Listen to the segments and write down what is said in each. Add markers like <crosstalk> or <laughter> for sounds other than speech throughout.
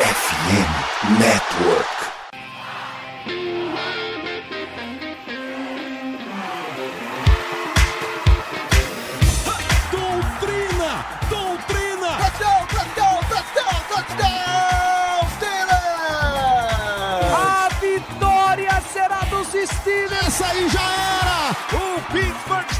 FM Network. Steelers! A vitória será dos Steelers! Essa aí já era! O Pittsburgh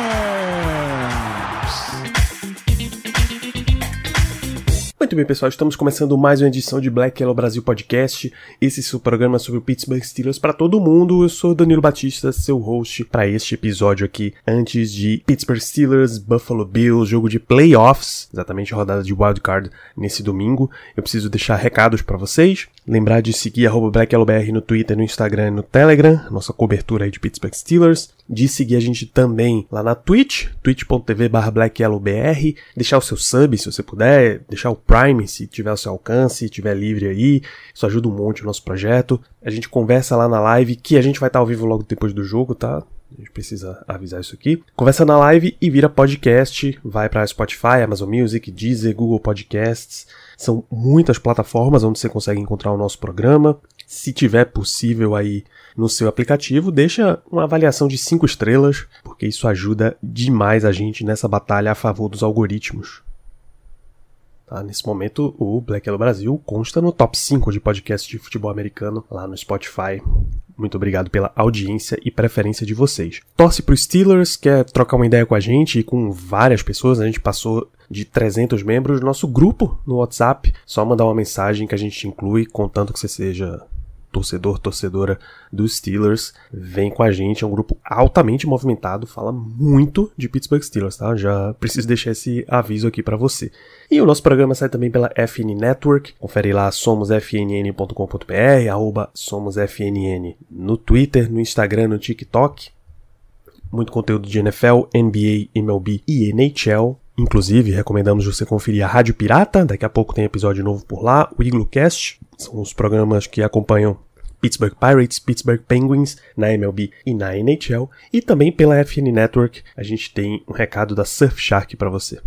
Muito bem, pessoal, estamos começando mais uma edição de Black Yellow Brasil Podcast. Esse é o programa sobre o Pittsburgh Steelers para todo mundo. Eu sou Danilo Batista, seu host para este episódio aqui, antes de Pittsburgh Steelers, Buffalo Bills, jogo de playoffs, exatamente rodada de wildcard nesse domingo. Eu preciso deixar recados para vocês. Lembrar de seguir BlackYellowBR no Twitter, no Instagram e no Telegram, nossa cobertura aí de Pittsburgh Steelers. De seguir a gente também lá na Twitch, twitch.tv BlackYellowBR. Deixar o seu sub, se você puder. Deixar o Prime, se tiver ao seu alcance, se tiver livre aí. Isso ajuda um monte o nosso projeto. A gente conversa lá na live, que a gente vai estar ao vivo logo depois do jogo, tá? A gente precisa avisar isso aqui. Conversa na live e vira podcast. Vai para Spotify, Amazon Music, Deezer, Google Podcasts. São muitas plataformas onde você consegue encontrar o nosso programa. Se tiver possível aí no seu aplicativo, deixa uma avaliação de 5 estrelas, porque isso ajuda demais a gente nessa batalha a favor dos algoritmos. Tá, nesse momento, o Black Yellow Brasil consta no top 5 de podcast de futebol americano lá no Spotify. Muito obrigado pela audiência e preferência de vocês. Torce pro Steelers, quer trocar uma ideia com a gente e com várias pessoas. A gente passou de 300 membros no nosso grupo no WhatsApp. Só mandar uma mensagem que a gente te inclui, contanto que você seja torcedor, torcedora dos Steelers, vem com a gente. É um grupo altamente movimentado, fala muito de Pittsburgh Steelers, tá? Já preciso deixar esse aviso aqui para você. E o nosso programa sai também pela FN Network. Confere lá somosfnn.com.br, arroba somosfnn no Twitter, no Instagram, no TikTok. Muito conteúdo de NFL, NBA, MLB e NHL. Inclusive, recomendamos você conferir a Rádio Pirata, daqui a pouco tem episódio novo por lá, o Iglocast, são os programas que acompanham Pittsburgh Pirates, Pittsburgh Penguins na MLB e na NHL, e também pela FN Network, a gente tem um recado da Surfshark para você.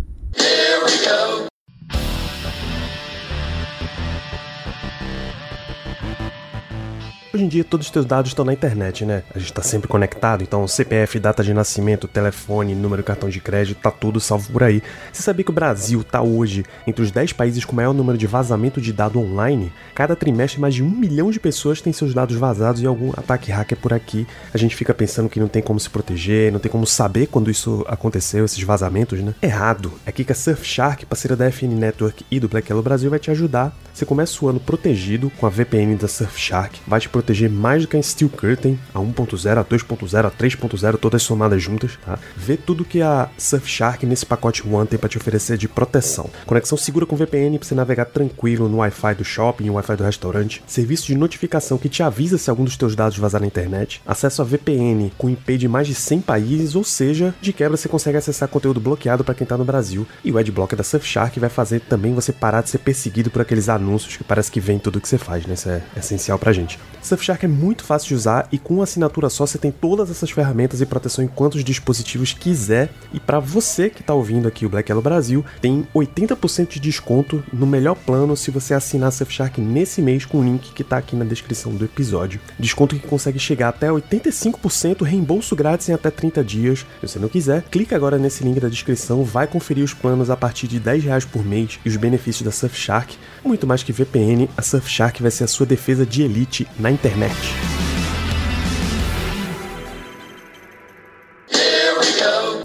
Hoje em dia todos os teus dados estão na internet, né? A gente tá sempre conectado, então CPF, data de nascimento, telefone, número de cartão de crédito, tá tudo salvo por aí. Você sabia que o Brasil tá hoje entre os 10 países com maior número de vazamento de dado online? Cada trimestre mais de um milhão de pessoas têm seus dados vazados e algum ataque hacker por aqui. A gente fica pensando que não tem como se proteger, não tem como saber quando isso aconteceu, esses vazamentos, né? Errado. É aqui que a Surfshark, parceira da FN Network e do Black Yellow Brasil, vai te ajudar. Você começa o ano protegido com a VPN da Surfshark, vai te proteger mais do que a Steel Curtain, a 1.0, a 2.0, a 3.0, todas somadas juntas, tá? Vê tudo que a Surfshark nesse pacote One tem para te oferecer de proteção. Conexão segura com VPN para você navegar tranquilo no Wi-Fi do shopping, Wi-Fi do restaurante, serviço de notificação que te avisa se algum dos teus dados vazar na internet, acesso a VPN com IP de mais de 100 países, ou seja, de quebra você consegue acessar conteúdo bloqueado para quem tá no Brasil, e o Adblocker da Surfshark vai fazer também você parar de ser perseguido por aqueles anúncios que parece que vem tudo que você faz, né? Isso é essencial pra gente. Surfshark é muito fácil de usar e com assinatura só você tem todas essas ferramentas e proteção em quantos dispositivos quiser. E para você que tá ouvindo aqui o Black Yellow Brasil, tem 80% de desconto no melhor plano se você assinar Surfshark nesse mês com o link que tá aqui na descrição do episódio. Desconto que consegue chegar até 85%, reembolso grátis em até 30 dias. Se você não quiser, clica agora nesse link da descrição, vai conferir os planos a partir de 10 reais por mês e os benefícios da Surfshark. Muito mais que VPN, a Surfshark vai ser a sua defesa de elite na internet.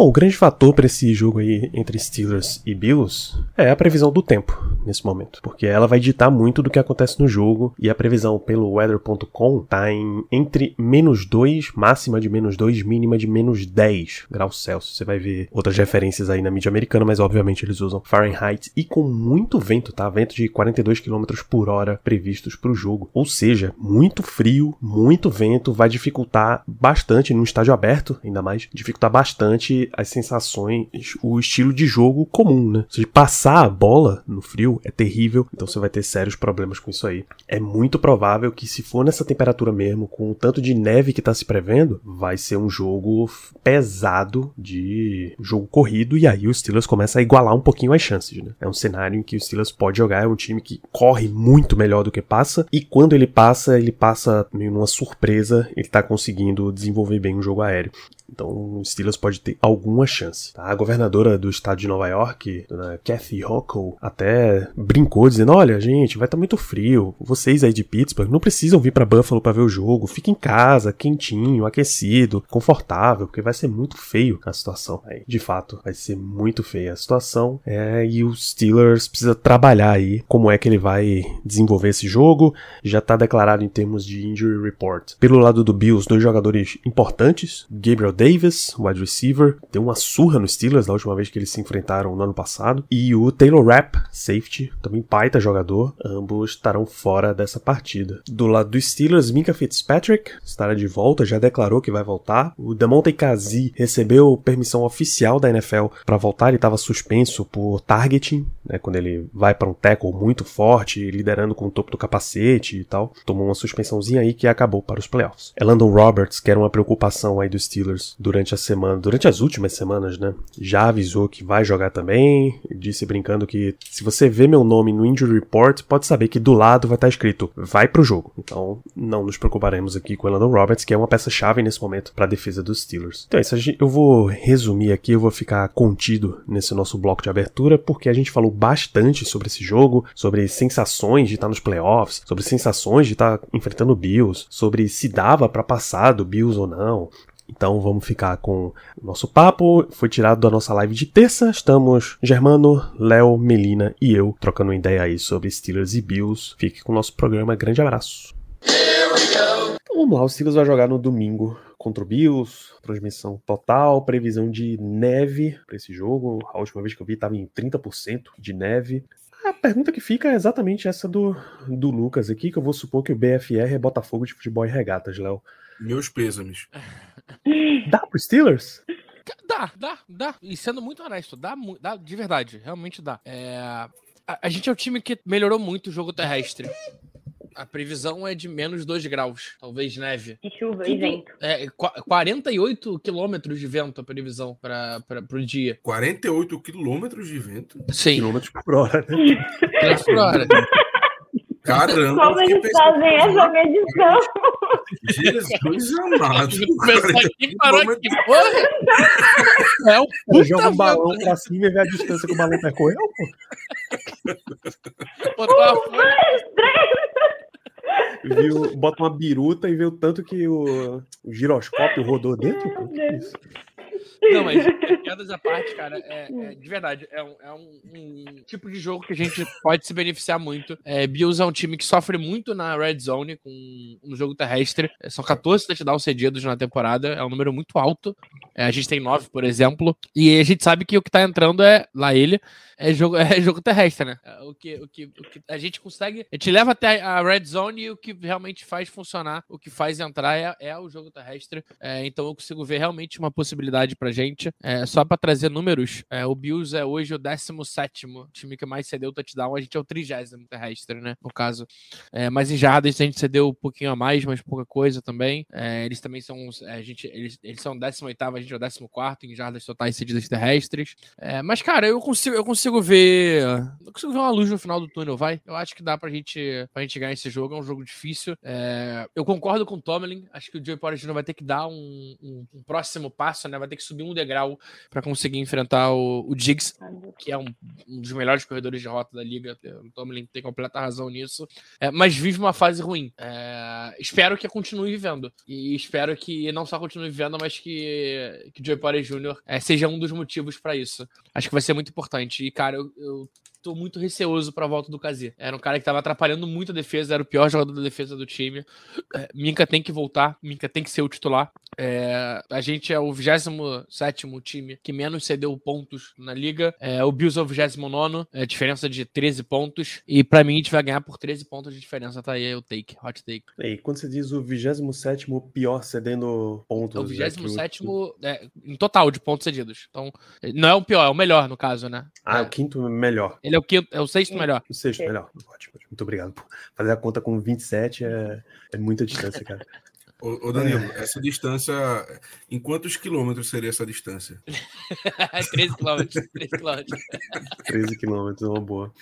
Bom, o grande fator para esse jogo aí entre Steelers e Bills é a previsão do tempo nesse momento, porque ela vai ditar muito do que acontece no jogo e a previsão pelo weather.com tá em entre menos 2, máxima de menos 2, mínima de menos 10 graus Celsius. Você vai ver outras referências aí na mídia americana, mas obviamente eles usam Fahrenheit e com muito vento, tá? Vento de 42 km por hora previstos para o jogo. Ou seja, muito frio, muito vento, vai dificultar bastante no estádio aberto, ainda mais, dificultar bastante as sensações, o estilo de jogo comum, né? Se passar a bola no frio é terrível, então você vai ter sérios problemas com isso aí. É muito provável que se for nessa temperatura mesmo, com o tanto de neve que tá se prevendo, vai ser um jogo pesado de jogo corrido e aí o Steelers começa a igualar um pouquinho as chances, né? É um cenário em que o Steelers pode jogar, é um time que corre muito melhor do que passa e quando ele passa, ele passa meio numa surpresa, ele tá conseguindo desenvolver bem o jogo aéreo. Então o Steelers pode ter alguma chance. Tá? A governadora do estado de Nova York, dona Kathy Hochul, até brincou dizendo: Olha, gente, vai estar tá muito frio. Vocês aí de Pittsburgh não precisam vir para Buffalo para ver o jogo. Fique em casa, quentinho, aquecido, confortável, porque vai ser muito feio a situação. Aí, de fato, vai ser muito feia a situação. É, e o Steelers precisa trabalhar aí como é que ele vai desenvolver esse jogo. Já está declarado em termos de injury report. Pelo lado do Bills, dois jogadores importantes, Gabriel Davis, wide receiver, deu uma surra no Steelers da última vez que eles se enfrentaram no ano passado. E o Taylor Rapp, safety, também baita jogador. Ambos estarão fora dessa partida. Do lado do Steelers, Minka Fitzpatrick estará de volta, já declarou que vai voltar. O Demonte Kazi recebeu permissão oficial da NFL para voltar. Ele estava suspenso por targeting, né, quando ele vai para um tackle muito forte, liderando com o topo do capacete e tal. Tomou uma suspensãozinha aí que acabou para os playoffs. Elandon Roberts, que era uma preocupação aí do Steelers durante a semana, durante as últimas semanas, né? Já avisou que vai jogar também. Disse brincando que se você vê meu nome no injury report, pode saber que do lado vai estar escrito vai pro jogo. Então, não nos preocuparemos aqui com o Landon Roberts, que é uma peça-chave nesse momento para a defesa dos Steelers. Então é isso, eu vou resumir aqui, eu vou ficar contido nesse nosso bloco de abertura, porque a gente falou bastante sobre esse jogo, sobre sensações de estar nos playoffs, sobre sensações de estar enfrentando o Bills, sobre se dava para passar do Bills ou não, então vamos ficar com o nosso papo. Foi tirado da nossa live de terça. Estamos Germano, Léo, Melina e eu trocando ideia aí sobre Steelers e Bills. Fique com o nosso programa. Grande abraço. Então vamos lá, o Steelers vai jogar no domingo contra o Bills, transmissão total, previsão de neve para esse jogo. A última vez que eu vi estava em 30% de neve. A pergunta que fica é exatamente essa do, do Lucas aqui, que eu vou supor que o BFR é Botafogo de Futebol e Regatas, Léo. Meus pêsames. Dá pro Steelers? Dá, dá, dá. E sendo muito honesto, dá, dá de verdade, realmente dá. É, a, a, gente é o time que melhorou muito o jogo terrestre. A previsão é de menos 2 graus, talvez neve. De chuva e vento. É, 48 quilômetros de vento a previsão para o dia. 48 quilômetros de vento? Sim. Quilômetros por hora, né? Quilômetros por hora. Caramba. Como eles fazem essa medição? Jesus amado. <laughs> Aqui, parou aqui, porra. É o puta joga um balão pra cima e vê a distância que o balão percorreu, pô. Botou uma folha. Viu, bota uma biruta e vê o tanto que o, o giroscópio rodou dentro. Pô. Que isso? Não, mas <laughs> piadas à parte, cara, é, é, de verdade, é, um, é um, um, tipo de jogo que a gente pode se beneficiar muito. É, Bills é um time que sofre muito na red zone com um jogo terrestre. É, são 14 touchdowns cedidos na temporada, é um número muito alto. É, a gente tem 9, por exemplo, e a gente sabe que o que tá entrando é, lá ele, é jogo, <laughs> é jogo terrestre, né? É, o que, o, que, o que a gente consegue, a gente leva até a red zone e o que realmente faz funcionar, o que faz entrar é, é o jogo terrestre. É, então eu consigo ver realmente uma possibilidade gente. É, só para trazer números, é, o Bills é hoje o 17 time que mais cedeu touchdown, a gente é o 30 terrestre, né? No caso. É, mas em jardas a gente cedeu um pouquinho a mais, mas pouca coisa também. É, eles também são. É, a gente, eles, eles são 18, a gente é o 14 em jardas totais cedidas terrestres. É, mas, cara, eu consigo, eu consigo ver. Eu consigo ver uma luz no final do túnel, vai. Eu acho que dá pra gente, pra gente ganhar esse jogo. É um jogo difícil. eu concordo com o Tomlin. Acho que o Joey Porter Jr. vai ter que dar um, um, um próximo passo, né? Vai ter que subir um degrau para conseguir enfrentar o, o Diggs, que é um, um, dos melhores corredores de rota da liga. O Tomlin tem completa razão nisso. É, mas vive uma fase ruim. É, espero que continue vivendo. E espero que não só continue vivendo, mas que, que o Joey Porter Jr. É, seja um dos motivos para isso. Acho que vai ser muito importante. E, cara, eu, eu tô muito receoso pra volta do Kazi. Era um cara que tava atrapalhando muito a defesa, era o pior jogador da defesa do time. É, Minka tem que voltar, Minka tem que ser o titular. É, a gente é o 27 time que menos cedeu pontos na liga. É, o Bills é o 29, é, diferença de 13 pontos. E pra mim, a gente vai ganhar por 13 pontos de diferença. Tá aí o take, hot take. E quando você diz o 27 pior cedendo pontos. É o né, que 27 é, em total de pontos cedidos. Então, não é o pior, é o melhor, no caso, né? Ah, é É. o quinto melhor. Ele é o, quinto, é o sexto melhor. O sexto melhor. Ótimo. Muito obrigado. Fazer a conta com 27 é, é muita distância, cara. Ô, ô, Danilo, essa distância. Em quantos quilômetros seria essa distância? <laughs> 13 quilômetros. 13 quilômetros. 13 quilômetros, é uma boa.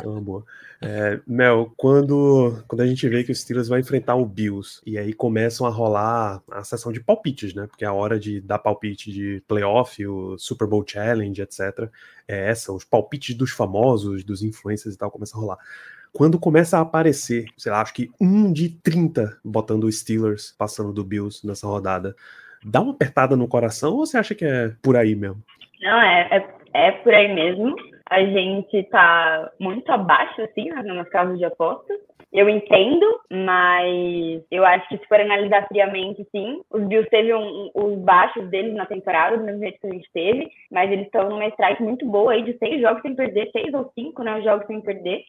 É uma boa. É, Mel, quando, quando a gente vê que o Steelers vai enfrentar o Bills e aí começam a rolar a sessão de palpites, né? Porque é a hora de dar palpite de playoff, o Super Bowl Challenge, etc. É essa, os palpites dos famosos, dos influencers e tal, começam a rolar. Quando começa a aparecer, sei lá, acho que um de 30 botando o Steelers passando do Bills nessa rodada, dá uma apertada no coração ou você acha que é por aí mesmo? Não, é, é, é por aí mesmo. A gente tá muito abaixo, assim, né, nas casas de apostas. Eu entendo, mas eu acho que se for analisar friamente, sim. Os Bills teve um, os baixos deles na temporada, do mesmo jeito que a gente teve, mas eles estão numa strike muito boa aí de seis jogos sem perder, seis ou cinco, né, jogos sem perder.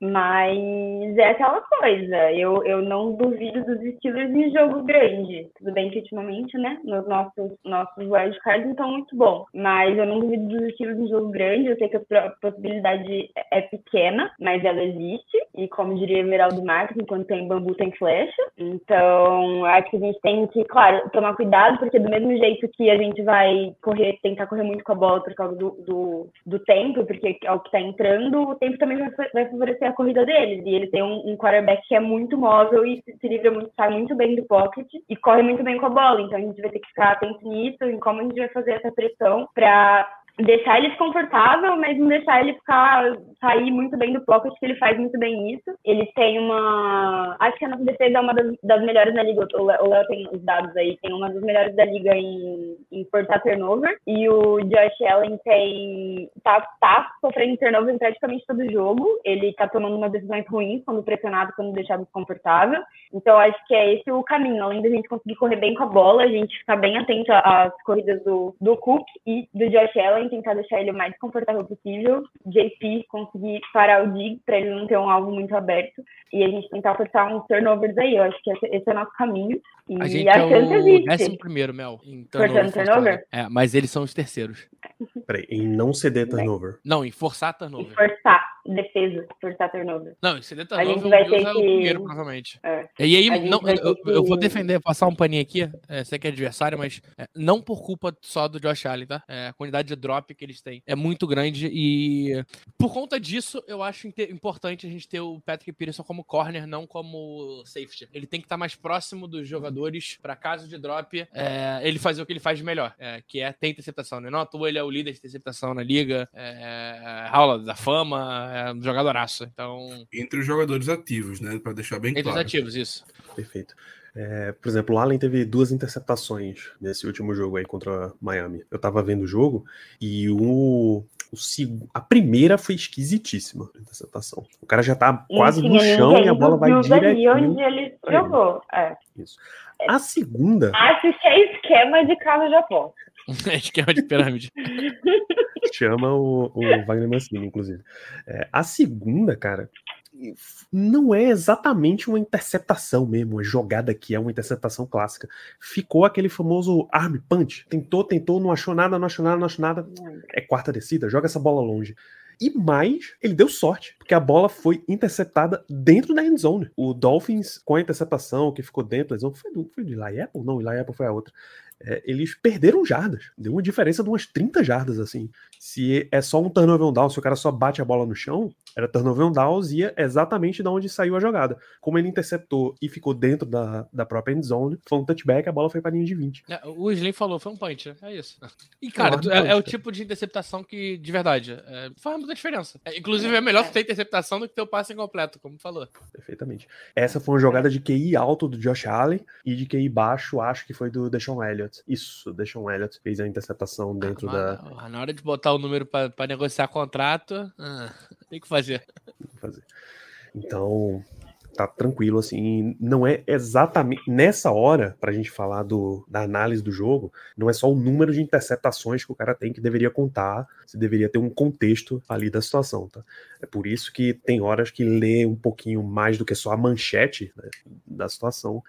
Mas é aquela coisa, eu, eu não duvido dos Steelers em jogo grande. Tudo bem que ultimamente, né, nos nossos, nossos wildcards não estão muito bons. Mas eu não duvido dos Steelers em jogo grande, eu sei que a possibilidade é pequena, mas ela existe. E como diria Everaldo Marques, enquanto tem bambu tem flecha. Então, acho que a gente tem que, claro, tomar cuidado, porque do mesmo jeito que a gente vai correr, tentar correr muito com a bola por causa do, do, do tempo, porque é o que está entrando, o tempo também vai favorecer a corrida deles. E ele tem um, um quarterback que é muito móvel e se, se livra muito, sai muito bem do pocket e corre muito bem com a bola. Então a gente vai ter que ficar atento nisso, em como a gente vai fazer essa pressão para deixar ele desconfortável, mas não deixar ele ficar sair muito bem do pocket, que ele faz muito bem isso. Ele tem uma. Acho que a nossa defesa é uma das, das melhores na liga. O Léo tem os dados aí, tem uma das melhores da liga em, em forçar turnover. E o Josh Allen tem. tá, tá sofrendo turnover em praticamente todo jogo. Ele tá tomando umas decisões ruins quando pressionado, quando deixado desconfortável. Então acho que é esse o caminho. Além da gente conseguir correr bem com a bola, a gente ficar bem atento às corridas do, do Cook e do Josh Allen tentar deixar ele o mais confortável possível. JP conseguir parar o Dig para ele não ter um alvo muito aberto. E a gente tentar forçar uns turnovers aí. Eu acho que esse, é o nosso caminho. E A gente a é chance o existe. décimo primeiro, Mel. Em Forçando turnover turnover? É, mas eles são os terceiros. Peraí, em não ceder turnover. Não, em forçar E turnover. forçar defesa, forçar turnover. Não, em ceder A gente vai ter é o que- primeiro, provavelmente. É. E aí, não, eu, ter eu- vou que- defender, passar um paninho aqui, é, sei que é adversário, mas é, não por culpa só do Josh Allen, tá? É, a quantidade de drop que eles têm é muito grande e por conta disso, eu acho importante a gente ter o Patrick Peterson como corner, não como safety. Ele tem que estar mais próximo dos jogadores para caso de drop, é, ele fazer o que ele faz de melhor, é, que é ter interceptação, né? Não à toa ele é o líder de interceptação na liga, é, aula da fama, é um jogadoraço. Então, Entre os jogadores ativos, né? Para deixar bem entre os claro. ativos, isso. Perfeito. É, por exemplo, o Allen teve duas interceptações nesse último jogo aí contra Miami. Eu tava vendo o jogo e o, o a primeira foi esquisitíssima a interceptação. O cara já tá quase no tinha chão e a bola vai direto. onde ele jogou. É. Isso. A segunda Acho que é esquema de casa de aposta. <laughs> Esquema de pirâmide. chama o, o Wagner Mancini, inclusive. É, a segunda, cara, não é exatamente uma interceptação mesmo, uma jogada que é uma interceptação clássica. Ficou aquele famoso arm punch. Tentou, tentou, não achou nada, não achou nada, não achou nada. É quarta descida, joga essa bola longe. E mais, ele deu sorte, porque a bola foi interceptada dentro da end zone. O Dolphins, com a interceptação que ficou dentro da end zone, foi do, foi de Eli Apple? Não, Eli Apple foi a outra. É, eles perderam jardas. Deu uma diferença de umas 30 jardas, assim. Se é só um turnover on down, se o cara só bate a bola no chão, era turnover on downs, ia exatamente da onde saiu a jogada. Como ele interceptou e ficou dentro da, da própria end zone, foi um touchback, a bola foi pra linha de 20. É, O Slim falou, foi um punch, né? é isso. E, cara, tu- é, punch, é o tipo de interceptação que, de verdade, é, faz muita diferença. É, inclusive, é melhor tu ter interceptação do que ter o passe incompleto, como falou. Perfeitamente. Essa foi uma jogada de QI alto do Josh Allen e de QI baixo, acho que foi do Deshaun Elliott. Elliott. Isso, Deshaun Elliott fez a interceptação dentro da. Na hora de botar o número para negociar contrato, ah, tem que fazer. Fazer. Então, tá tranquilo, assim. Não é exatamente nessa hora, pra gente falar do, da análise do jogo, não é só o número de interceptações que o cara tem que deveria contar, você deveria ter um contexto ali da situação, tá? É por isso que tem horas que ler um pouquinho mais do que só a manchete né, da situação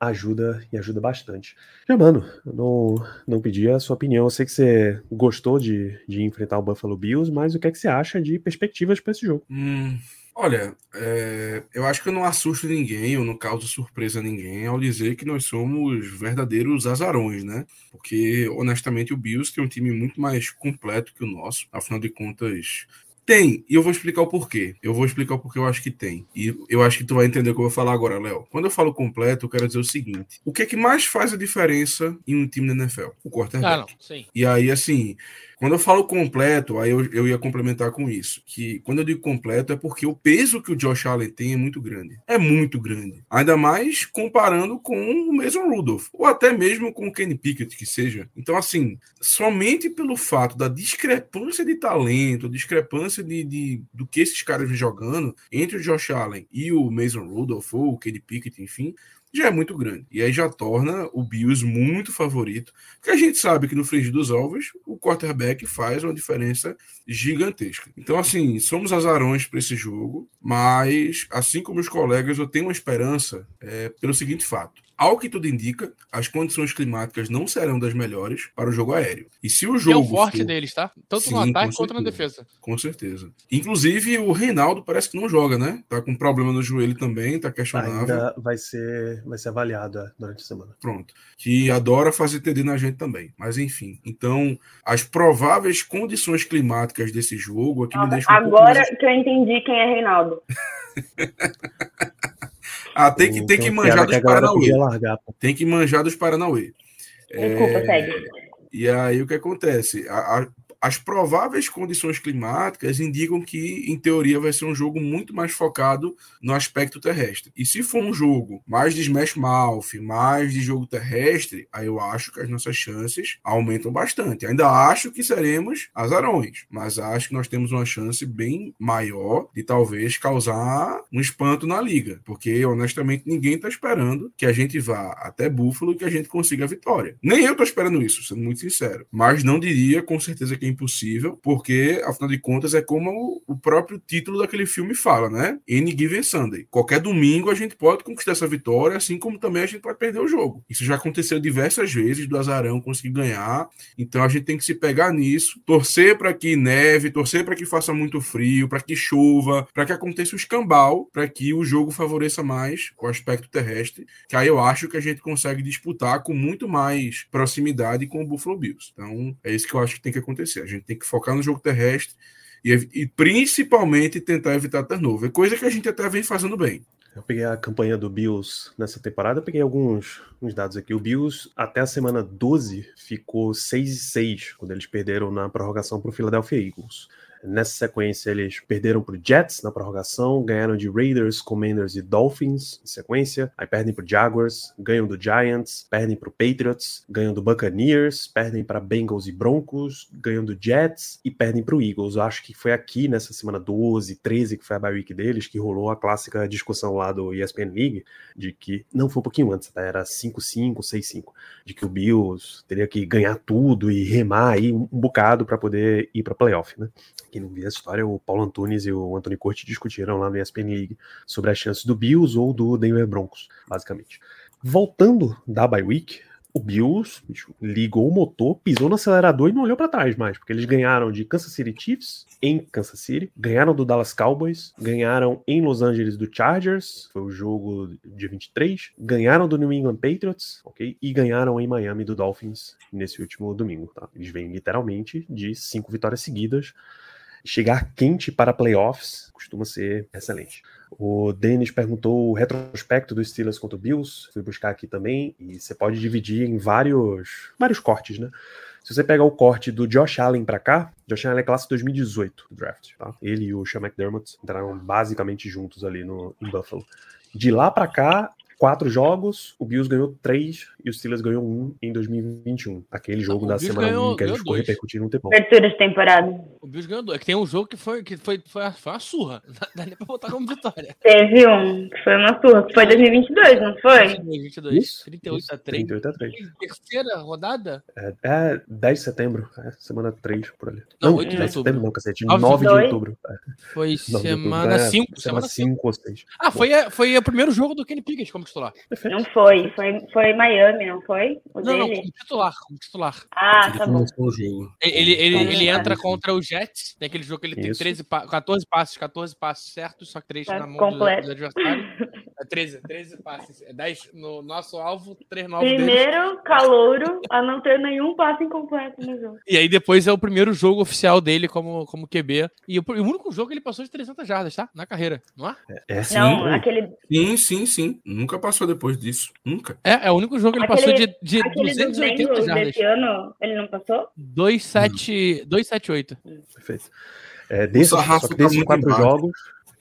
ajuda e ajuda bastante. Já, mano, não, não pedi a sua opinião. Eu sei que você gostou de, de enfrentar o Buffalo Bills, mas o que é que você acha de perspectivas para esse jogo? Hum, Olha, é, eu acho que eu não assusto ninguém, eu não causo surpresa a ninguém ao dizer que nós somos verdadeiros azarões, né? Porque, honestamente, o Bills tem um time muito mais completo que o nosso. Afinal de contas, tem, e eu vou explicar o porquê. Eu vou explicar o porquê eu acho que tem. E eu acho que tu vai entender o que eu vou falar agora, Léo. Quando eu falo completo, eu quero dizer o seguinte: o que é que mais faz a diferença em um time da NFL? O quarterback. Ah, não, sim. E aí, assim, quando eu falo completo, aí eu, eu ia complementar com isso. Que quando eu digo completo é porque o peso que o Josh Allen tem é muito grande. É muito grande. Ainda mais comparando com o mesmo Rudolph. Ou até mesmo com o Kenny Pickett, que seja. Então, assim, somente pelo fato da discrepância de talento, discrepância de, de do que esses caras vêm jogando entre o Josh Allen e o Mason Rudolph, ou o Kenny Pickett, enfim, já é muito grande. E aí já torna o Bills muito favorito, porque a gente sabe que no frigir dos ovos, o quarterback faz uma diferença gigantesca. Então, assim, somos azarões para esse jogo, mas, assim como os colegas, eu tenho uma esperança é, pelo seguinte fato. Ao que tudo indica, as condições climáticas não serão das melhores para o jogo aéreo. E se o jogo. É o forte for... deles, tá? Tanto Sim, no ataque quanto na defesa. Com certeza. Inclusive, o Reinaldo parece que não joga, né? Tá com problema no joelho também, tá questionável. Ainda vai ser, vai ser avaliado é, durante a semana. Pronto. Que adora fazer TD na gente também. Mas enfim. Então, as prováveis condições climáticas desse jogo aqui me deixam. Agora um que eu entendi quem é Reinaldo. <laughs> Ah, tem que, tem que manjar dos Paranauê. Tem que manjar dos Paranauê. Desculpa, é... segue. E aí o que acontece? A, a, as prováveis condições climáticas indicam que, em teoria, vai ser um jogo muito mais focado no aspecto terrestre. E se for um jogo mais de smash mouth, mais de jogo terrestre, aí eu acho que as nossas chances aumentam bastante. Ainda acho que seremos azarões, mas acho que nós temos uma chance bem maior de talvez causar um espanto na liga, porque honestamente ninguém está esperando que a gente vá até Buffalo e que a gente consiga a vitória. Nem eu estou esperando isso, sendo muito sincero, mas não diria com certeza que impossível, porque, afinal de contas, é como o próprio título daquele filme fala, né? Any Given Sunday. Qualquer domingo a gente pode conquistar essa vitória, assim como também a gente pode perder o jogo. Isso já aconteceu diversas vezes do Azarão conseguir ganhar, então a gente tem que se pegar nisso, torcer para que neve, torcer para que faça muito frio, para que chova, para que aconteça o escambau, para que o jogo favoreça mais o aspecto terrestre, que aí eu acho que a gente consegue disputar com muito mais proximidade com o Buffalo Bills. Então, é isso que eu acho que tem que acontecer. A gente tem que focar no jogo terrestre e, e principalmente tentar evitar turnover, coisa que a gente até vem fazendo bem. Eu peguei a campanha do Bills nessa temporada, peguei alguns, alguns dados aqui. O Bills, até a semana 12, ficou 6 6 quando eles perderam na prorrogação para o Philadelphia Eagles. Nessa sequência, eles perderam para o Jets na prorrogação, ganharam de Raiders, Commanders e Dolphins em sequência, aí perdem para Jaguars, ganham do Giants, perdem para Patriots, ganham do Buccaneers, perdem para Bengals e Broncos, ganham do Jets e perdem para o Eagles. Eu acho que foi aqui nessa semana 12, 13, que foi a bye week deles, que rolou a clássica discussão lá do ESPN League, de que, não foi um pouquinho antes, tá? era 5-5, 6-5, de que o Bills teria que ganhar tudo e remar aí um bocado para poder ir para playoff, né? Quem não viu a história, o Paulo Antunes e o Anthony Corte discutiram lá no ESPN League sobre as chances do Bills ou do Denver Broncos, basicamente. Voltando da bye week, o Bills ligou o motor, pisou no acelerador e não olhou para trás mais, porque eles ganharam de Kansas City Chiefs em Kansas City, ganharam do Dallas Cowboys, ganharam em Los Angeles do Chargers, foi o jogo de 23, ganharam do New England Patriots, ok? E ganharam em Miami do Dolphins nesse último domingo, tá? Eles vêm literalmente de cinco vitórias seguidas chegar quente para playoffs costuma ser excelente. O Denis perguntou o retrospecto dos Steelers contra o Bills, fui buscar aqui também, e você pode dividir em vários, vários cortes, né? Se você pegar o corte do Josh Allen para cá, Josh Allen é classe 2018 do draft, tá? Ele e o Sean McDermott entraram basicamente juntos ali no, em Buffalo. De lá para cá, quatro jogos, o Bills ganhou três e o Steelers ganhou um em 2021. Aquele jogo o da semana ganhou- um que a gente ficou dois. repercutindo um tempão. Abertura de temporada. O Bills ganhou dois. É que tem um jogo que foi, que foi, foi, uma, foi uma surra. <laughs> Dá nem pra botar como vitória. Teve um, que foi uma surra, que foi 2022, não foi? 22, Isso, 38 isso, a 3. 38 a 3. Terceira rodada? É, é 10 de setembro, é, semana 3 por ali. Não, Não, 8 de 10 de outubro. setembro não, cacete. Nove de 9 de dois. outubro. É, Foi 9 de outubro. semana É, 5. Semana Semana 5. 5 ou 6. Ah, foi, foi o primeiro jogo do Kenny Pickett como titular. Não foi, foi, foi Miami, não foi? O Não, não, dele? como titular, como titular. Ah, Ele tá bom. o jogo. Ele, ele, É ele verdade. entra contra o Jets, tem aquele jogo que ele tem Isso. 13, pa- 14 passes, 14 passes certos, só que 3 Tá na mão do, completo. do adversário. <laughs> É 13, 13 passes. É 10 no nosso alvo, 3 no alvo dele. Primeiro calouro a não ter nenhum passe incompleto no jogo. E aí depois é o primeiro jogo oficial dele como, como QB. E o, o único jogo que ele passou de 300 jardas, tá? Na carreira, não é? É, sim. Não, aquele, Sim, sim, sim. Nunca passou depois disso. Nunca. É, é o único jogo que ele Aquele- passou de, de aquele dos 280 Bengals jardas. desse ano, ele não passou? 278. 278. Perfeito. É, desses, só que tá desses muito quatro embaixo. jogos,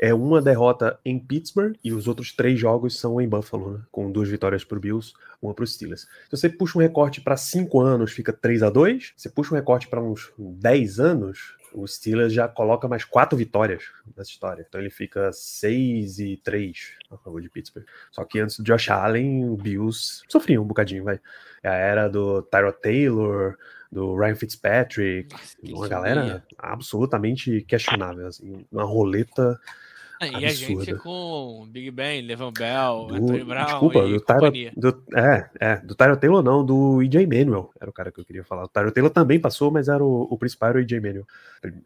é uma derrota em Pittsburgh e os outros três jogos são em Buffalo, né? com duas vitórias para Bills, uma para os Steelers. Se você puxa um recorte para cinco anos, fica 3 a 2 Você puxa um recorte para uns 10 anos, o Steelers já coloca mais quatro vitórias nessa história. Então ele fica 6 e 3 a favor de Pittsburgh. Só que antes do Josh Allen, o Bills sofria um bocadinho, vai. É a era do Tyrod Taylor, do Ryan Fitzpatrick, uma Isso galera absolutamente questionável, assim, uma roleta E a gente com Big Ben, Levan Bell, do, Anthony Brown desculpa, e do companhia. do, é, é, do Tyro Taylor não, do EJ Manuel, era o cara que eu queria falar. O Tyro Taylor também passou, mas era o, o principal era o EJ Manuel.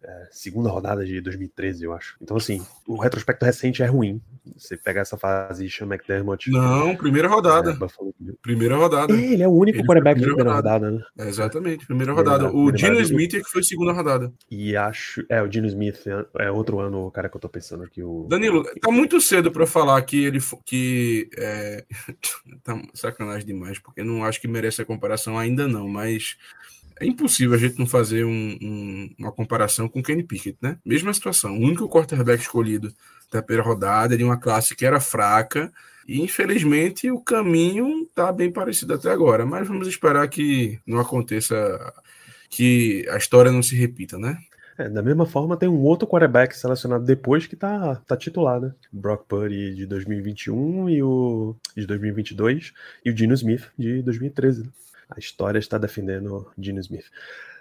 É, segunda rodada de 2013, eu acho. Então, assim, o retrospecto recente é ruim. Você pegar essa fase Sean McDermott. Não, primeira rodada. é, Buffalo. Primeira rodada. É, ele é o único Ele quarterback de primeira primeira rodada, né? É, exatamente, primeira rodada. rodada, O Dino rodada. Smith é que foi segunda rodada. E acho. É, o Dino Smith é, é outro ano o cara que eu tô pensando aqui. O, Danilo, tá muito cedo pra falar que ele que é, <laughs> tá sacanagem demais, porque não acho que merece a comparação ainda não, mas é impossível a gente não fazer um- um- uma comparação com Kenny Pickett, né? Mesma situação, o único quarterback escolhido da primeira rodada de uma classe que era fraca e infelizmente o caminho tá bem parecido até agora, mas vamos esperar que não aconteça que a história não se repita, né? É, da mesma forma, tem um outro quarterback selecionado depois que tá, tá titular, né? Brock Purdy de 2021 e o de 2022 e o Dino Smith de 2013. né? A história está defendendo o Dino Smith.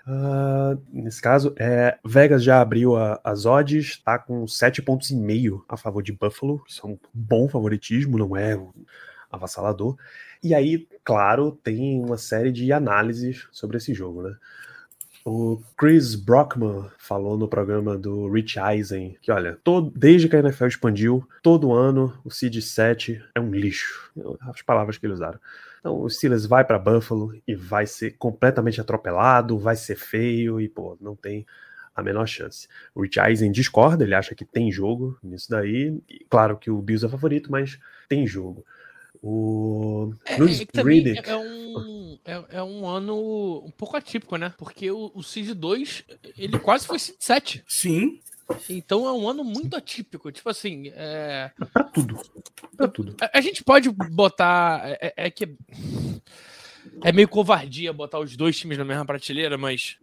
Ah, nesse caso, é, Vegas já abriu a- as odds, está com 7 pontos e meio a favor de Buffalo. Isso é um bom favoritismo, não é avassalador. E aí, claro, tem uma série de análises sobre esse jogo, né? O Chris Brockman falou no programa do Rich Eisen que, olha, todo, desde que a NFL expandiu, todo ano o Seed 7 é um lixo. As palavras que eles usaram. Então o Steelers vai para Buffalo e vai ser completamente atropelado, vai ser feio e, pô, não tem a menor chance. O Rich Eisen discorda, ele acha que tem jogo nisso daí. E, claro que o Bills é favorito, mas tem jogo. O É, Bruce é Riddick- é, é um, é, é um ano um pouco atípico, né? Porque o, o Seed 2, ele quase foi Seed 7. Sim, Então é um ano muito atípico. Tipo assim, é, Pra tudo. Pra tudo. a, a gente pode botar. É, é- é que. É meio covardia botar os dois times na mesma prateleira, mas.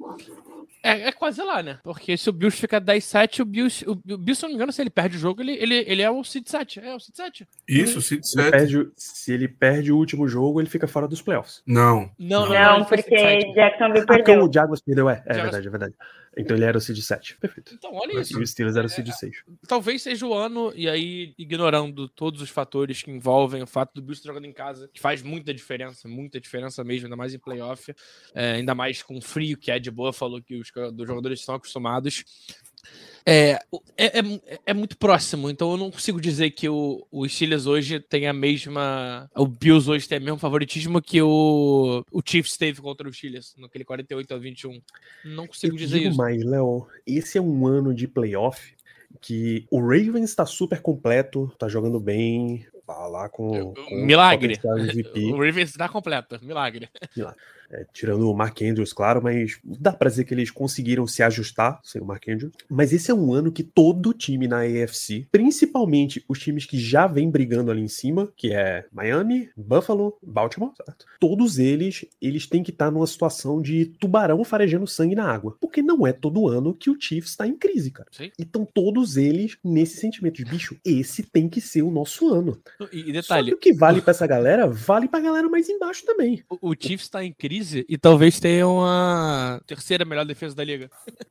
É, é quase lá, né? Porque se o Bills fica 10-7, o Bills, o, o Bills, se eu não me engano, se ele perde o jogo, ele, ele, ele é o Seed 7. É o Seed 7. isso, Seed Se ele, 7. perde, se ele perde o último jogo, ele fica fora dos playoffs. Não, Não, não, Não, foi porque Seed 7. Jacksonville Ah, perdeu. o Jaguars perdeu, é. É Jaguars- verdade, é verdade. Então ele era o Seed 7. Perfeito. Então, olha E isso. o Steelers era o Seed 6. talvez seja o ano, e aí, ignorando todos os fatores que envolvem o fato do Bills jogando em casa, que faz muita diferença, muita diferença mesmo, ainda mais em playoff, é, ainda mais com o frio que é de Buffalo, que os jogadores estão acostumados. É, o- é, é, é muito próximo, então eu não consigo dizer que o, o Steelers hoje tem a mesma. O Bills hoje tem o mesmo favoritismo que o, o Chiefs teve contra o Steelers, naquele 48 a 21. Não consigo Eu dizer digo isso. mais, Léo, esse é um ano de playoff que o Ravens está super completo, tá jogando bem, tá lá com, com Milagre. MVP. <laughs> O Ravens dá completa, milagre. É, tirando o Mark Andrews, claro, mas dá pra dizer que eles conseguiram se ajustar sem o Mark Andrews. Mas esse é um ano que todo time na AFC, principalmente os times que já vêm brigando ali em cima, que é Miami, Buffalo, Baltimore, certo? todos eles, eles têm que estar numa situação de tubarão farejando sangue na água. Porque não é todo ano que o Chiefs está em crise, cara. Sim. Então todos eles nesse sentimento de bicho, esse tem que ser o nosso ano. E, e Só detalhe, que o que vale pra essa galera, vale pra galera mais embaixo também. o, o Chiefs tá em crise e talvez tenha uma terceira melhor defesa da liga.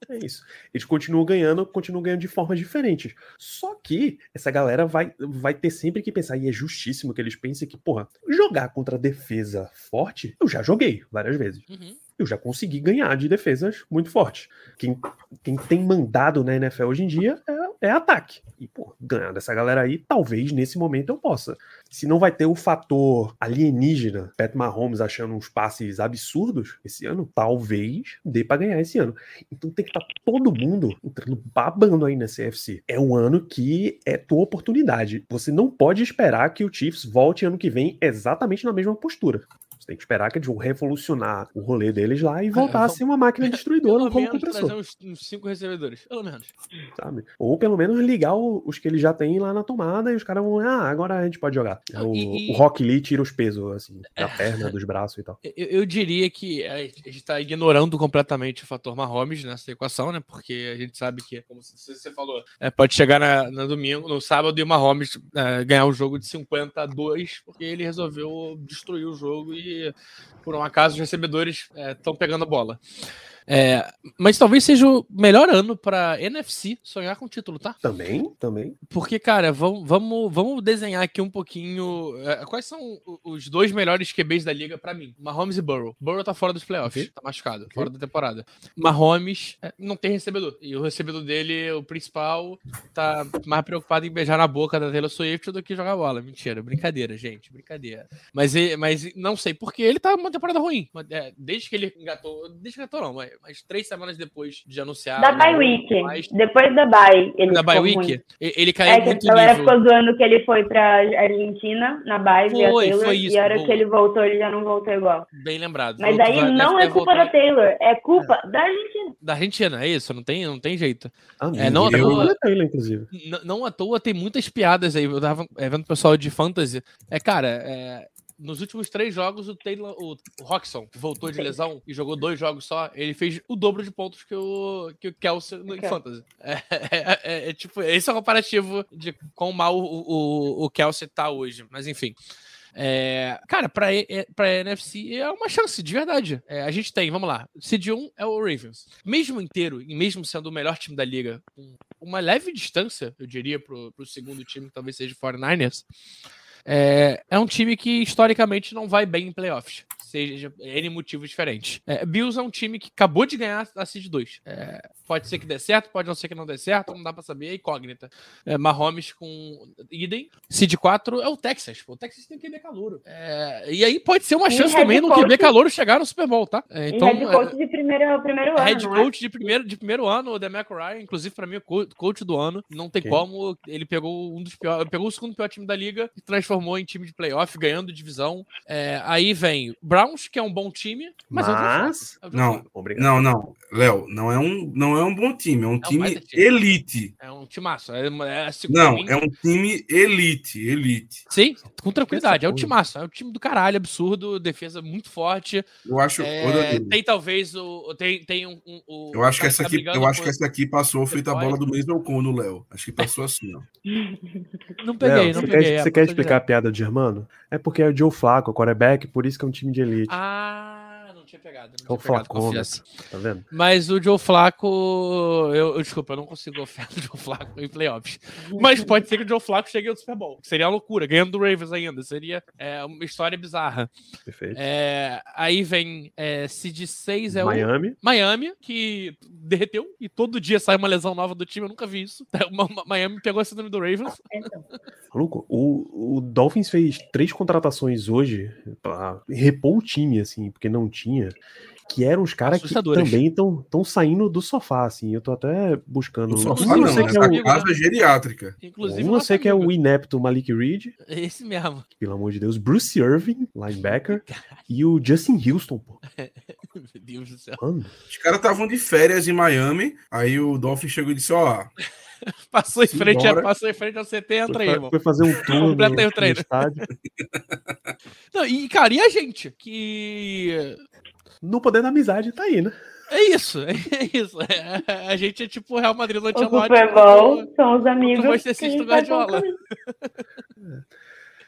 É isso. Eles continuam ganhando, continuam ganhando de formas diferentes. Só que essa galera vai, vai ter sempre que pensar, e é justíssimo que eles pensem que, porra, jogar contra defesa forte, eu já joguei várias vezes. Uhum. Eu já consegui ganhar de defesas muito fortes. Quem, quem tem mandado na NFL hoje em dia é, é ataque. E, pô, ganhar dessa galera aí, talvez nesse momento eu possa. Se não vai ter o fator alienígena, Pat Mahomes achando uns passes absurdos esse ano, talvez dê pra ganhar esse ano. Então tem que estar todo mundo entrando babando aí nessa CFC. É um ano que é tua oportunidade. Você não pode esperar que o Chiefs volte ano que vem exatamente na mesma postura. Tem que esperar que eles vão revolucionar o rolê deles lá e voltar a vamos- ser uma máquina <laughs> destruidora, Pelo um menos compressor, uns, uns cinco recebedores. Pelo menos. sabe? Ou pelo menos ligar o- os que eles já têm lá na tomada e os caras vão, ah, agora a gente pode jogar. É O, E- e- o Rock Lee tira os pesos, assim, <laughs> da perna, dos braços e tal. Eu, eu diria que a gente está ignorando completamente o fator Mahomes nessa equação, né? Porque a gente sabe que, como você falou, é, pode chegar na, no domingo, no sábado, e o Mahomes é, ganhar o jogo de 50 a 2, porque ele resolveu destruir o jogo e, por um acaso, os recebedores estão pegando a bola. É, mas talvez seja o melhor ano para NFC sonhar com título, tá? Também, também. Porque, cara, vamos, vamos, vamos desenhar aqui um pouquinho. é, quais são o- os dois melhores QBs da liga pra mim? Mahomes e Burrow. Burrow tá fora dos playoffs, Ok. tá machucado, fora da temporada. Mahomes é, não tem recebedor. E o recebedor dele, o principal, tá mais preocupado em beijar na boca da Taylor Swift do que jogar bola. Mentira, brincadeira, gente, brincadeira. Mas, mas não sei porque ele tá numa temporada ruim. É, desde que ele engatou, desde que engatou não, mas, mas três semanas depois de anunciar. Da bye week. mais- Depois da bye, ele da bye week, ruim. ele caiu É que a muito galera nível. ficou zoando que ele foi pra Argentina na bye Foi, Taylor, foi isso, e a hora boa. que ele voltou, ele já não voltou igual. Bem lembrado. Mas aí não é culpa voltar da Taylor, é culpa da Argentina. da Argentina, é isso, não tem, não tem jeito. Ah, É, não à eu- toa- Taylor, inclusive. Não à toa tem muitas piadas aí. Eu tava é, vendo o pessoal de fantasy. É, cara, é, nos últimos três jogos, o Taylor, o, o Roxon, que voltou de lesão e jogou dois jogos só, ele fez o dobro de pontos que o, que o Kelsey no Kelsey. fantasy. É, é- é- é tipo, esse é o comparativo de quão mal o, o, o Kelsey tá hoje. Mas enfim. É, cara, pra, pra NFC é uma chance, de verdade. É, a gente tem, vamos lá. Seed 1 é o Ravens. Mesmo inteiro, e mesmo sendo o melhor time da liga, uma leve distância, eu diria, pro, pro segundo time, que talvez seja o 49ers, é, é um time que historicamente não vai bem em playoffs. Seja N motivos diferentes. É, Bills é um time que acabou de ganhar a Seed 2. É, pode ser que dê certo, pode não ser que não dê certo, não dá pra saber, é incógnita. É, Mahomes com idem. Seed 4 é o Texas. Pô. O Texas tem QB calouro. É, e aí pode ser uma E chance também no coach- QB calouro chegar no Super Bowl, tá? É, e head coach de primeiro, primeiro ano, Head não é? coach de primeiro, de primeiro ano, o Demeco Ryan, inclusive pra mim o co- coach do ano, não tem Ok. como, ele pegou um dos piores, pegou o segundo pior time da liga e transformou em time de playoff, ganhando divisão. É, aí vem Browns, que é um bom time, mas, é Mas-. É um Não. Não, não, Léo, não é um, não é um bom time, é um time baita time. elite. É um timaço. É, é a segunda Não, mim- é um time elite, elite. Sim, com tranquilidade. É um porra. timaço. É um time do caralho, absurdo, defesa muito forte. Eu acho, É, tem talvez o. Tem, tem um. um- o eu acho que essa tá aqui, eu acho que essa aqui passou feita a bola do Mason com no Léo. Acho que passou assim, ó. <laughs> Não peguei, Léo, não você peguei. quer, é, você quer explicar direto. a piada de Germano? É porque é o Joe Flaco, o quarterback, por isso que é um time de elite. Ah, tinha pegado. é Não o tinha pegado, Flacona, confesso. tá vendo? Mas o Joe Flaco, eu, eu desculpa, eu não consigo ofertar o Joe Flaco em playoffs. Mas pode ser que o Joe Flaco chegue ao Super Bowl. Seria uma loucura, ganhando do Ravens ainda. Seria é, uma história bizarra. Perfeito. É, aí vem é, Seed 6 é o Miami. Miami, que derreteu e todo dia sai uma lesão nova do time. Eu nunca vi isso. <laughs> Uma- uma- Miami pegou a síndrome do Ravens. Maluco, o, o Dolphins fez três contratações hoje pra repor o time, assim, porque não tinha. Que eram os caras que também estão saindo do sofá, assim. Eu tô até buscando. No sofá não, sei né? que é o, casa geriátrica. Inclusive, um eu que é o inepto Malik Reed, Esse mesmo. pelo amor de Deus, Bruce Irving, linebacker, <laughs> e o Justin Houston, pô. <laughs> Meu Deus do céu. Mano, Os caras estavam de férias em Miami, aí o Dolphin chegou e disse, ó, <laughs> Passou em frente, Simbora. passou em frente ao CT, entra foi, aí, irmão. foi fazer um tour no, Completa o no treino. estádio. Não, e, cara, e a gente? Que. No poder da amizade tá aí, né? É isso, <laughs> é isso. É, a gente é tipo o Real Madrid do O Ancelotti. Super Bowl são os amigos. Manchester que a City gente do vai pelo Guardiola. caminho.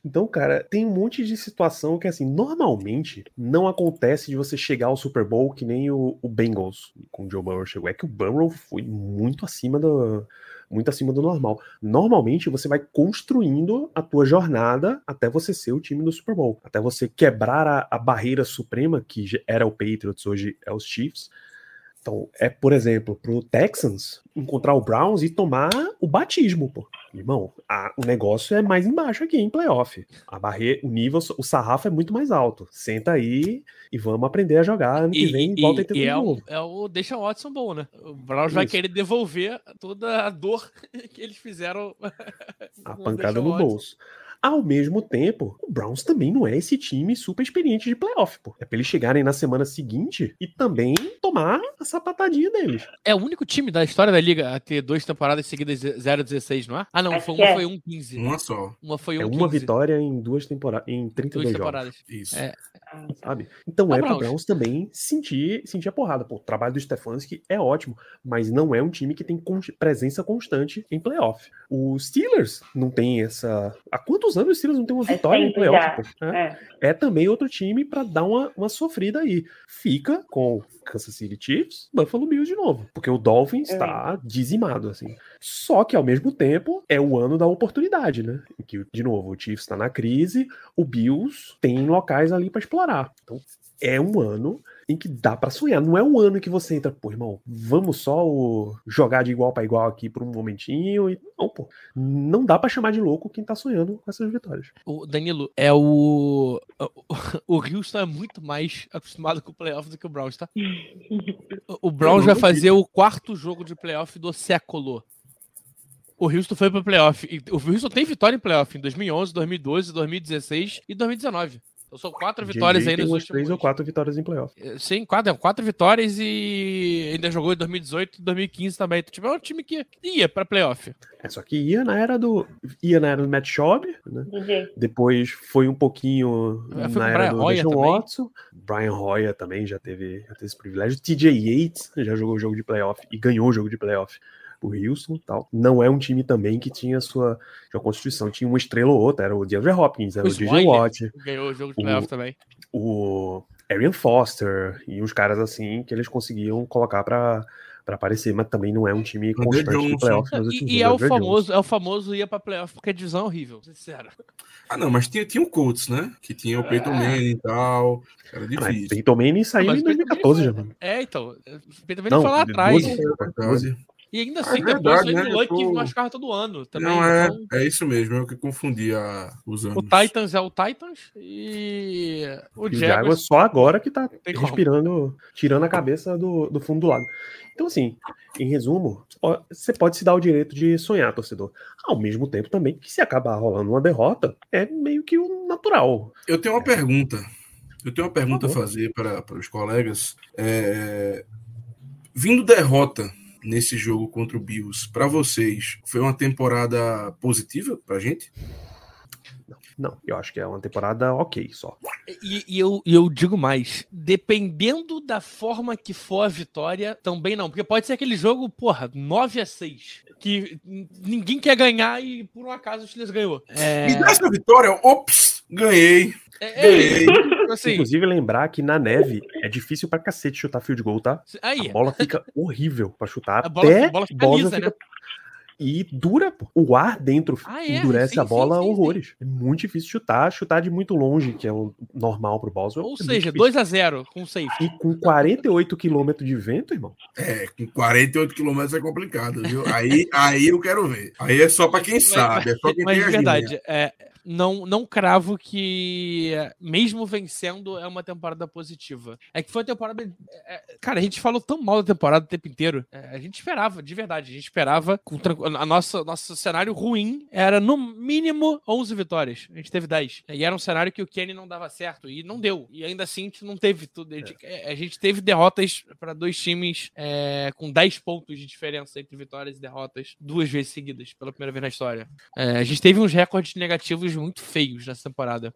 Então, cara, tem um monte de situação que, assim, normalmente não acontece de você chegar ao Super Bowl que nem o, o Bengals com o Joe Burrow chegou. É que o Burrow foi muito acima do. Muito acima do normal. Normalmente você vai construindo a tua jornada até você ser o time do Super Bowl. Até você quebrar a, a barreira suprema, que era o Patriots, hoje é os Chiefs. Então, é, por exemplo, pro Texans encontrar o Browns e tomar o batismo, pô. Irmão, a- o negócio é mais embaixo aqui em playoff. A barreira, o nível, o sarrafo é muito mais alto. Senta aí e vamos aprender a jogar ano que vem e, volta e e é, de o, novo. é o Deixa Watson bom, né? O Browns vai Isso. querer devolver toda a dor <laughs> que eles fizeram. A o pancada no bolso. Ao mesmo tempo, o Browns também não é esse time super experiente de playoff, pô. É pra eles chegarem na semana seguinte e também tomar a sapatadinha deles. É o único time da história da liga a ter duas temporadas seguidas 0-16, não é? Ah, não, foi, uma é. foi 1-15. uma só. Uma foi É 1-15. uma vitória em duas temporadas, em 32 Duas jogos. temporadas. Isso. É. sabe? Então É é o pro Browns. Browns também sentir, sentir a porrada. Pô, o trabalho do Stefanski é ótimo, mas não é um time que tem presença constante em playoff. O Steelers não tem essa. Há quantos anos o Steelers não tem uma É vitória em tempo playoff? pô? É. É. é também outro time pra dar uma, uma sofrida aí. Fica com Kansas City Chiefs, Buffalo Bills de novo, porque o Dolphins É. está dizimado assim. Só que ao mesmo tempo é o ano da oportunidade, né? Em que de novo o Chiefs está na crise, o Bills tem locais ali pra explorar. Então é um ano em que dá pra sonhar. Não é um ano que você entra, pô, irmão, vamos só o- jogar de igual pra igual aqui por um momentinho e não, pô. Não dá pra chamar de louco quem tá sonhando com essas vitórias. O Danilo, é o. O <laughs> Houston é muito mais acostumado com o playoff do que o Browns, tá? <laughs> O- Browns vai fazer o quarto jogo de playoff do século. O Houston foi pro playoff. O Houston tem vitória em playoff em 2011, 2012, 2016 e 2019. Então são quatro vitórias JJ aí tem nos últimos. três ou quatro vitórias em playoff. Eh, Sim, quatro, quatro vitórias e ainda jogou em 2018 e 2015 também. Então, tipo, é um time que ia pra playoff. É, só que ia na era do. ia na era do Matt Schaub, né? DJ. Depois foi um pouquinho É, foi na era Brian do Deshaun também. Watson. Brian Hoyer também já teve, já teve esse privilégio. TJ Yates já jogou o jogo de playoff e ganhou o jogo de playoff. O Houston e tal. Não é um time também que tinha sua, sua constituição. Tinha uma estrela ou outra. Era o DeAndre Hopkins, era o, O DJ Watt, ganhou o jogo de playoff também. o Arian Foster e uns caras assim que eles conseguiam colocar pra, pra aparecer, mas também não é um time constante de playoff. E, e é o famoso, é o famoso ia pra playoff porque a divisão é horrível, sincero. Ah, não, mas tinha, tinha o Colts, né? Que tinha o Peyton É. Manning e tal. Era Ah, Mas difícil. Peyton Manning saiu Mas em o Peyton 2014 já. Manning mano. É, então. O Peter Não, Manning foi lá atrás. 12. Verdade. E ainda Ah, assim, é depois verdade, o né? Andrew Eu Luck tô- machucava todo ano. Também, Não, é, então, é isso mesmo, eu que confundi a- os anos. o Titans é o Titans e o E o Jaguars. Jaguars só agora que tá Tem como. respirando, tirando a cabeça do, do fundo do lago. Então, assim, em resumo, você pode se dar o direito de sonhar, torcedor. Ao mesmo tempo também que se acabar rolando uma derrota, é meio que o natural. Eu tenho uma pergunta. Eu tenho uma pergunta a fazer para, para os colegas. É, Vindo derrota nesse jogo contra o Bills, para vocês, foi uma temporada positiva para a gente? Não, eu acho que é uma temporada ok só. E, e eu, e eu digo mais, dependendo da forma que for a vitória, também não. Porque pode ser aquele jogo, porra, 9 a 6 que ninguém quer ganhar e por um acaso o Steelers ganhou. É, Me dá essa vitória, ops, ganhei. é, é, tipo assim, Inclusive, lembrar que na neve é difícil pra cacete chutar field goal, tá? aí, A bola fica horrível pra chutar. A bola- até a bola fica lisa, né? E dura, pô. O ar dentro Ah, é? endurece Sim, a bola sim, sim, horrores. É muito difícil chutar, chutar de muito longe, que é o normal pro Boswell. ou é seja, difícil. 2 a 0 com safety. E com 48 km de vento, irmão. É, com 48 quilômetros é complicado, viu? Aí, aí eu quero ver. Aí é só para quem sabe, é só quem Mas tem de verdade, é, não, não cravo que, mesmo vencendo, é uma temporada positiva. É que foi uma temporada. é, é, cara, a gente falou tão mal da temporada o tempo inteiro. É, a gente esperava, de verdade, a gente esperava. Com, a nossa, nosso cenário ruim era, no mínimo, 11 vitórias. A gente teve 10. E era um cenário que o Kenny não dava certo. E não deu. E ainda assim, a gente não teve tudo. A gente, é, a gente teve derrotas para dois times é, com 10 pontos de diferença entre vitórias e derrotas duas vezes seguidas, pela primeira vez na história. É, a gente teve uns recordes negativos muito feios nessa temporada.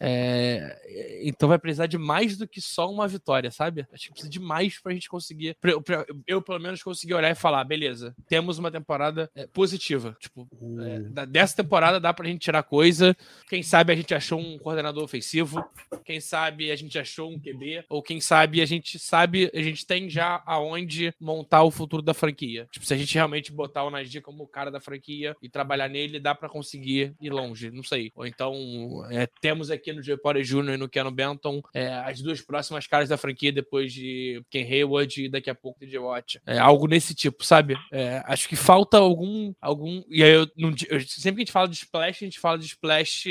É, então vai precisar de mais do que só uma vitória, sabe? Acho que precisa de mais pra gente conseguir. pra eu, pra eu, pelo menos, conseguir olhar e falar: beleza, temos uma temporada é, positiva. Tipo, é, da- dessa temporada dá pra gente tirar coisa. Quem sabe a gente achou um coordenador ofensivo. Quem sabe a gente achou um QB. Ou quem sabe a gente sabe, a gente tem já aonde montar o futuro da franquia. Tipo, se a gente realmente botar o Najee como o cara da franquia e trabalhar nele, dá pra conseguir ir longe. Não sei. Ou então, é, temos aqui no Joe Porter Jr. e no Keanu Benton é, as duas próximas caras da franquia depois de Ken Hayward e daqui a pouco de Watt. É, algo nesse tipo, sabe? É, acho que falta algum. algum e aí eu, não eu- sempre que a gente fala de splash, a gente fala de splash,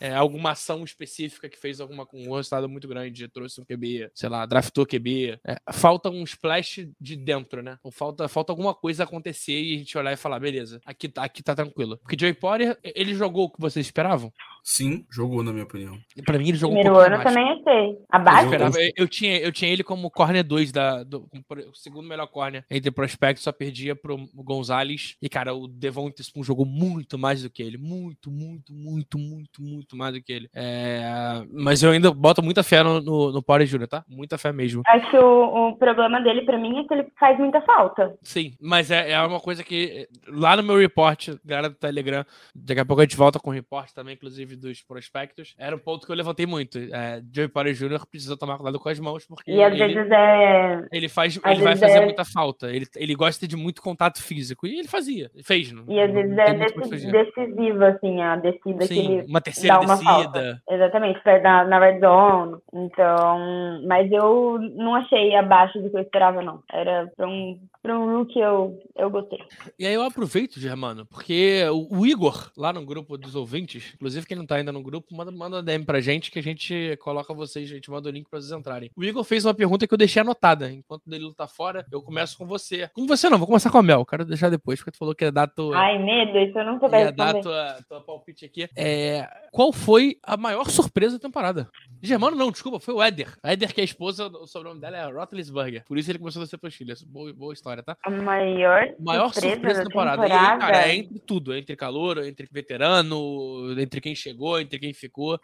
é, alguma ação específica que fez alguma um resultado muito grande, trouxe um QB, sei lá, draftou QB. É, falta um splash de dentro, né? Ou falta, falta alguma coisa acontecer e a gente olhar e falar, beleza, aqui, tá- aqui tá tranquilo. Porque Joey Potter, ele jogou o que vocês esperavam? Sim, jogou, na minha opinião. Pra mim, ele jogou Primeiro um ano mais. também achei. Eu, Abaixo? esperava- eu- eu tinha, eu tinha ele como corner 2 da, do, o segundo melhor corner entre prospectos, só perdia pro Gonzalez. E, cara, o Devonta Spoon jogou muito mais do que ele. Muito, muito, muito, muito, muito mais do que ele. É, mas eu ainda boto muita fé no, no, no Power Jr., tá? Muita fé mesmo. Acho que o, o problema dele, pra mim, é que ele faz muita falta. Sim, mas é, é uma coisa que lá no meu report, galera do Telegram, daqui a pouco a gente volta com o report também, inclusive dos prospectos. Era um ponto que eu levantei muito. É, Joey Potter Jr. precisa tomar cuidado com as mãos, porque E às ele, vezes é. ele faz, às ele vai fazer é- muita falta. Ele, ele gosta de muito contato físico. E ele fazia, fez. Não, E às vezes é que decisiva, assim, a descida que Sim, ele uma terceira dá uma descida. falta. Exatamente, na, na red zone. Então, mas eu não achei abaixo do que eu esperava, não. Era pra um, pra um rookie eu, eu gostei. E aí eu aproveito, Germano, porque o, o Igor, lá no grupo dos ouvintes, inclusive quem não tá ainda no grupo, manda, manda um DM pra gente que a gente coloca vocês, a gente manda o link pra vocês entrarem. O Igor fez uma pergunta que eu deixei anotada. Enquanto o Danilo tá fora, eu começo com você. Com você não, vou começar com a Mel. Quero deixar depois, porque tu falou que ia dar tua. Ai, medo, isso eu não tô ia dar tua, tua palpite aqui. É, qual foi a maior surpresa da temporada? Germano, não, desculpa, foi o Éder. A Éder, que é a esposa, o sobrenome dela é Rotlisberger. Por isso ele começou a ser pro Chile. Boa, boa história, tá? A maior, Maior surpresa da temporada. E aí, cara, é entre tudo. é Entre calor, entre veterano, entre quem chegou, entre quem ficou.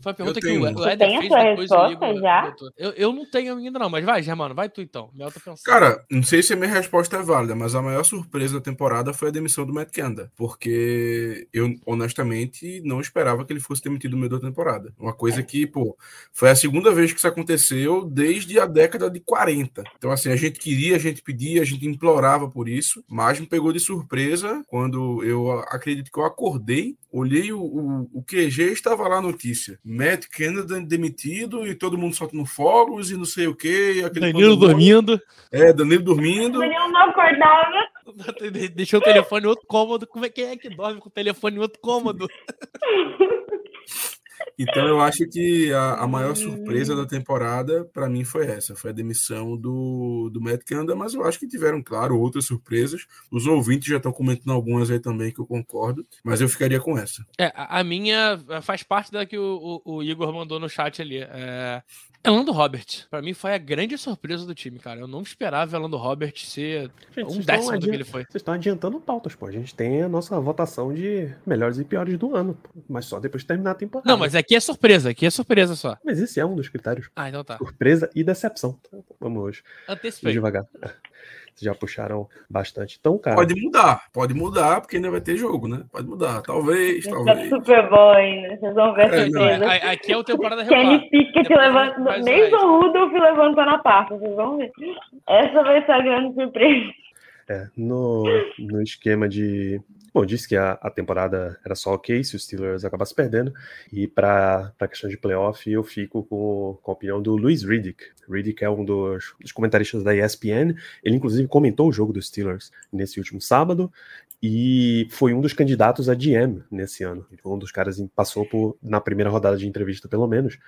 Foi a pergunta que tenho o, Éder fez depois resposta já? Eu, eu não tenho ainda não, mas vai, Germano, vai tu então. Mel tá pensando. Cara, não sei se a minha resposta é válida, mas a maior surpresa da temporada foi a demissão do Matt Canada, porque eu honestamente não esperava que ele fosse demitido no meio da temporada. Uma coisa que, pô, foi a segunda vez que isso aconteceu desde a década de 40. Então, assim, a gente queria, a gente pedia, a gente implorava por isso, mas me pegou de surpresa quando eu acredito que eu acordei, olhei o, o, o QG e estava lá a notícia. Matt Canada demitido e todo mundo soltando fogos e não sei o que. Danilo dormindo. É, Danilo dormindo. Danilo não acordava. <laughs> Deixou o telefone em outro cômodo. Como é que é que dorme com o telefone em outro cômodo? <laughs> Então eu acho que a, a maior surpresa da temporada para mim foi essa, foi a demissão do, do Matt Canada, mas eu acho que tiveram, claro, outras surpresas. Os ouvintes já estão comentando algumas aí também que eu concordo, mas eu ficaria com essa. É, a, a minha faz parte da que o, o, o Igor mandou no chat ali. É... Elando Robert, pra mim foi a grande surpresa do time, cara. Eu não esperava Elando Robert ser Gente, um décimo do que ele foi. Vocês estão adiantando pautas, pô. A gente tem a nossa votação de melhores e piores do ano, pô. mas só depois de terminar a temporada. Não, mas aqui é surpresa, aqui é surpresa só. Mas esse é um dos critérios. Ah, então tá. Surpresa e decepção. Então, Vamos hoje. Antecipei. Devagar. Vocês já puxaram bastante. Então, cara. Pode mudar, pode mudar, porque ainda vai ter jogo, né? Pode mudar, talvez, Tá talvez. super bom ainda. Vocês vão ver É, não, é, aqui é o temporada regular. Kenny Pickett Depois levanta. faz o Nem o Rudolph levantou na pasta, vocês vão ver. Essa vai ser a grande surpresa. É, no, no esquema de. Bom, disse que a, a temporada era só ok se os Steelers acabassem perdendo. E para a questão de playoff, eu fico com, com a opinião do Luiz Riddick. Riddick é um dos, dos comentaristas da ESPN. Ele, inclusive, comentou o jogo dos Steelers nesse último sábado. e foi um dos candidatos a GM nesse ano. Um dos caras passou por, na primeira rodada de entrevista, pelo menos.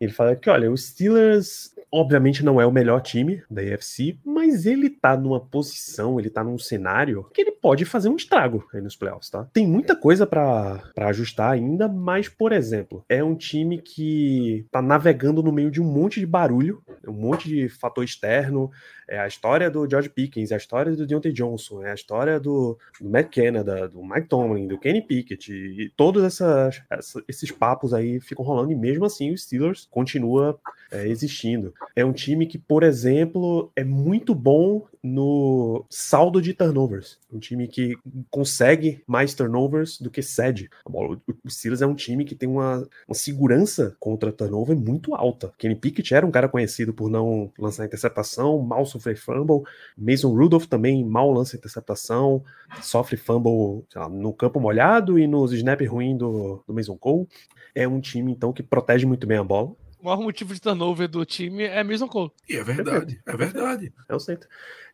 Ele fala que, olha, o Steelers obviamente não é o melhor time da AFC, mas ele tá numa posição, ele tá num cenário que ele pode fazer um estrago aí nos playoffs, tá? Tem muita coisa para ajustar ainda, mas, por exemplo, é um time que tá navegando no meio de um monte de barulho, um monte de fator externo, é a história do George Pickens, é a história do Deontay Johnson, é a história do, do Matt Canada, do Mike Tomlin, do Kenny Pickett, e todos essas, essa, esses papos aí ficam rolando, e mesmo assim o Steelers continua é, existindo. É um time que, por exemplo, é muito bom no saldo de turnovers. Um time que consegue mais turnovers do que cede. O Steelers é um time que tem uma, uma segurança contra turnover muito alta. Kenny Pickett era um cara conhecido por não lançar interceptação, mal sofrer fumble. Mason Rudolph também mal lança interceptação, sofre fumble lá, no campo molhado e nos snap ruim do, do Mason Cole. É um time, então, que protege muito bem a bola o maior motivo de turnover do time é Mason Cole. E é verdade, é verdade. É o centro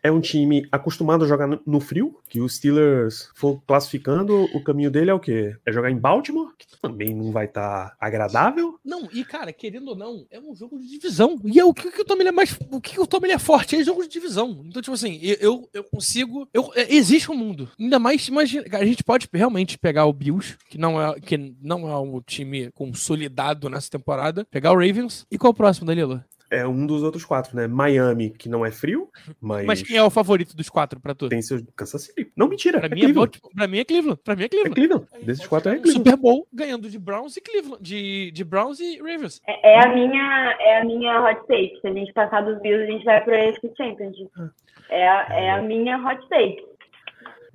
é um time acostumado a jogar no frio, que os Steelers for classificando, o caminho dele é o quê? É jogar em Baltimore, que também não vai estar tá agradável. Não, e cara, querendo ou não, é um jogo de divisão. E é o que, que o Tom é mais. O que, que o Tom é forte? É jogo de divisão. Então, tipo assim, eu, eu consigo. Eu, é, existe um mundo. Ainda mais, imagina. A gente pode realmente pegar o Bills, que não é, que não é um time consolidado nessa temporada, pegar o Ravens. E qual o próximo, Danilo? é um dos outros quatro, né? Miami, que não é frio, <laughs> mas. Mas quem é o favorito dos quatro pra tu? Tem seu Kansas City. Não, mentira. Pra, é mim, é Cleveland. É, pra mim é Cleveland. Pra mim é Cleveland. É Cleveland. Desses quatro é Cleveland. Super Bowl ganhando de Browns e Cleveland. De, de Browns e Ravens. É, é, a minha, é a minha hot take. Se a gente passar dos Bills, a gente vai pro AFC Championship. Ah. É a, é a minha hot take.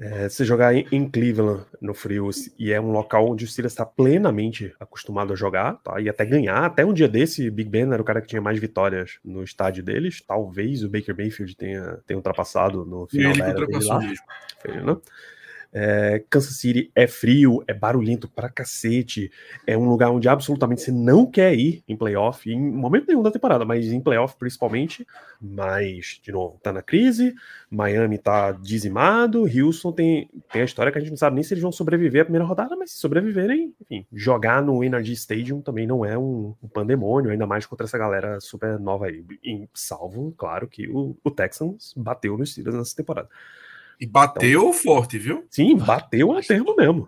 É, você jogar em, Cleveland no frio e é um local onde o Steelers está plenamente acostumado a jogar, tá? E até ganhar. Até um dia desse, Big Ben era o cara que tinha mais vitórias no estádio deles. Talvez o Baker Mayfield tenha, tenha ultrapassado no final da era dele lá. Mesmo. Foi, né? É, Kansas City é frio, é barulhento pra cacete, é um lugar onde absolutamente você não quer ir em playoff, em momento nenhum da temporada, mas em playoff principalmente. Mas, de novo, tá na crise, Miami tá dizimado, Houston tem, tem a história que a gente não sabe nem se eles vão sobreviver à primeira rodada, mas se sobreviverem, enfim, jogar no Energy Stadium também não é um, um pandemônio, ainda mais contra essa galera super nova aí. Em, salvo, claro, que o, o Texans bateu nos Steelers nessa temporada. E bateu então, forte, viu? Sim, bateu a termo mesmo.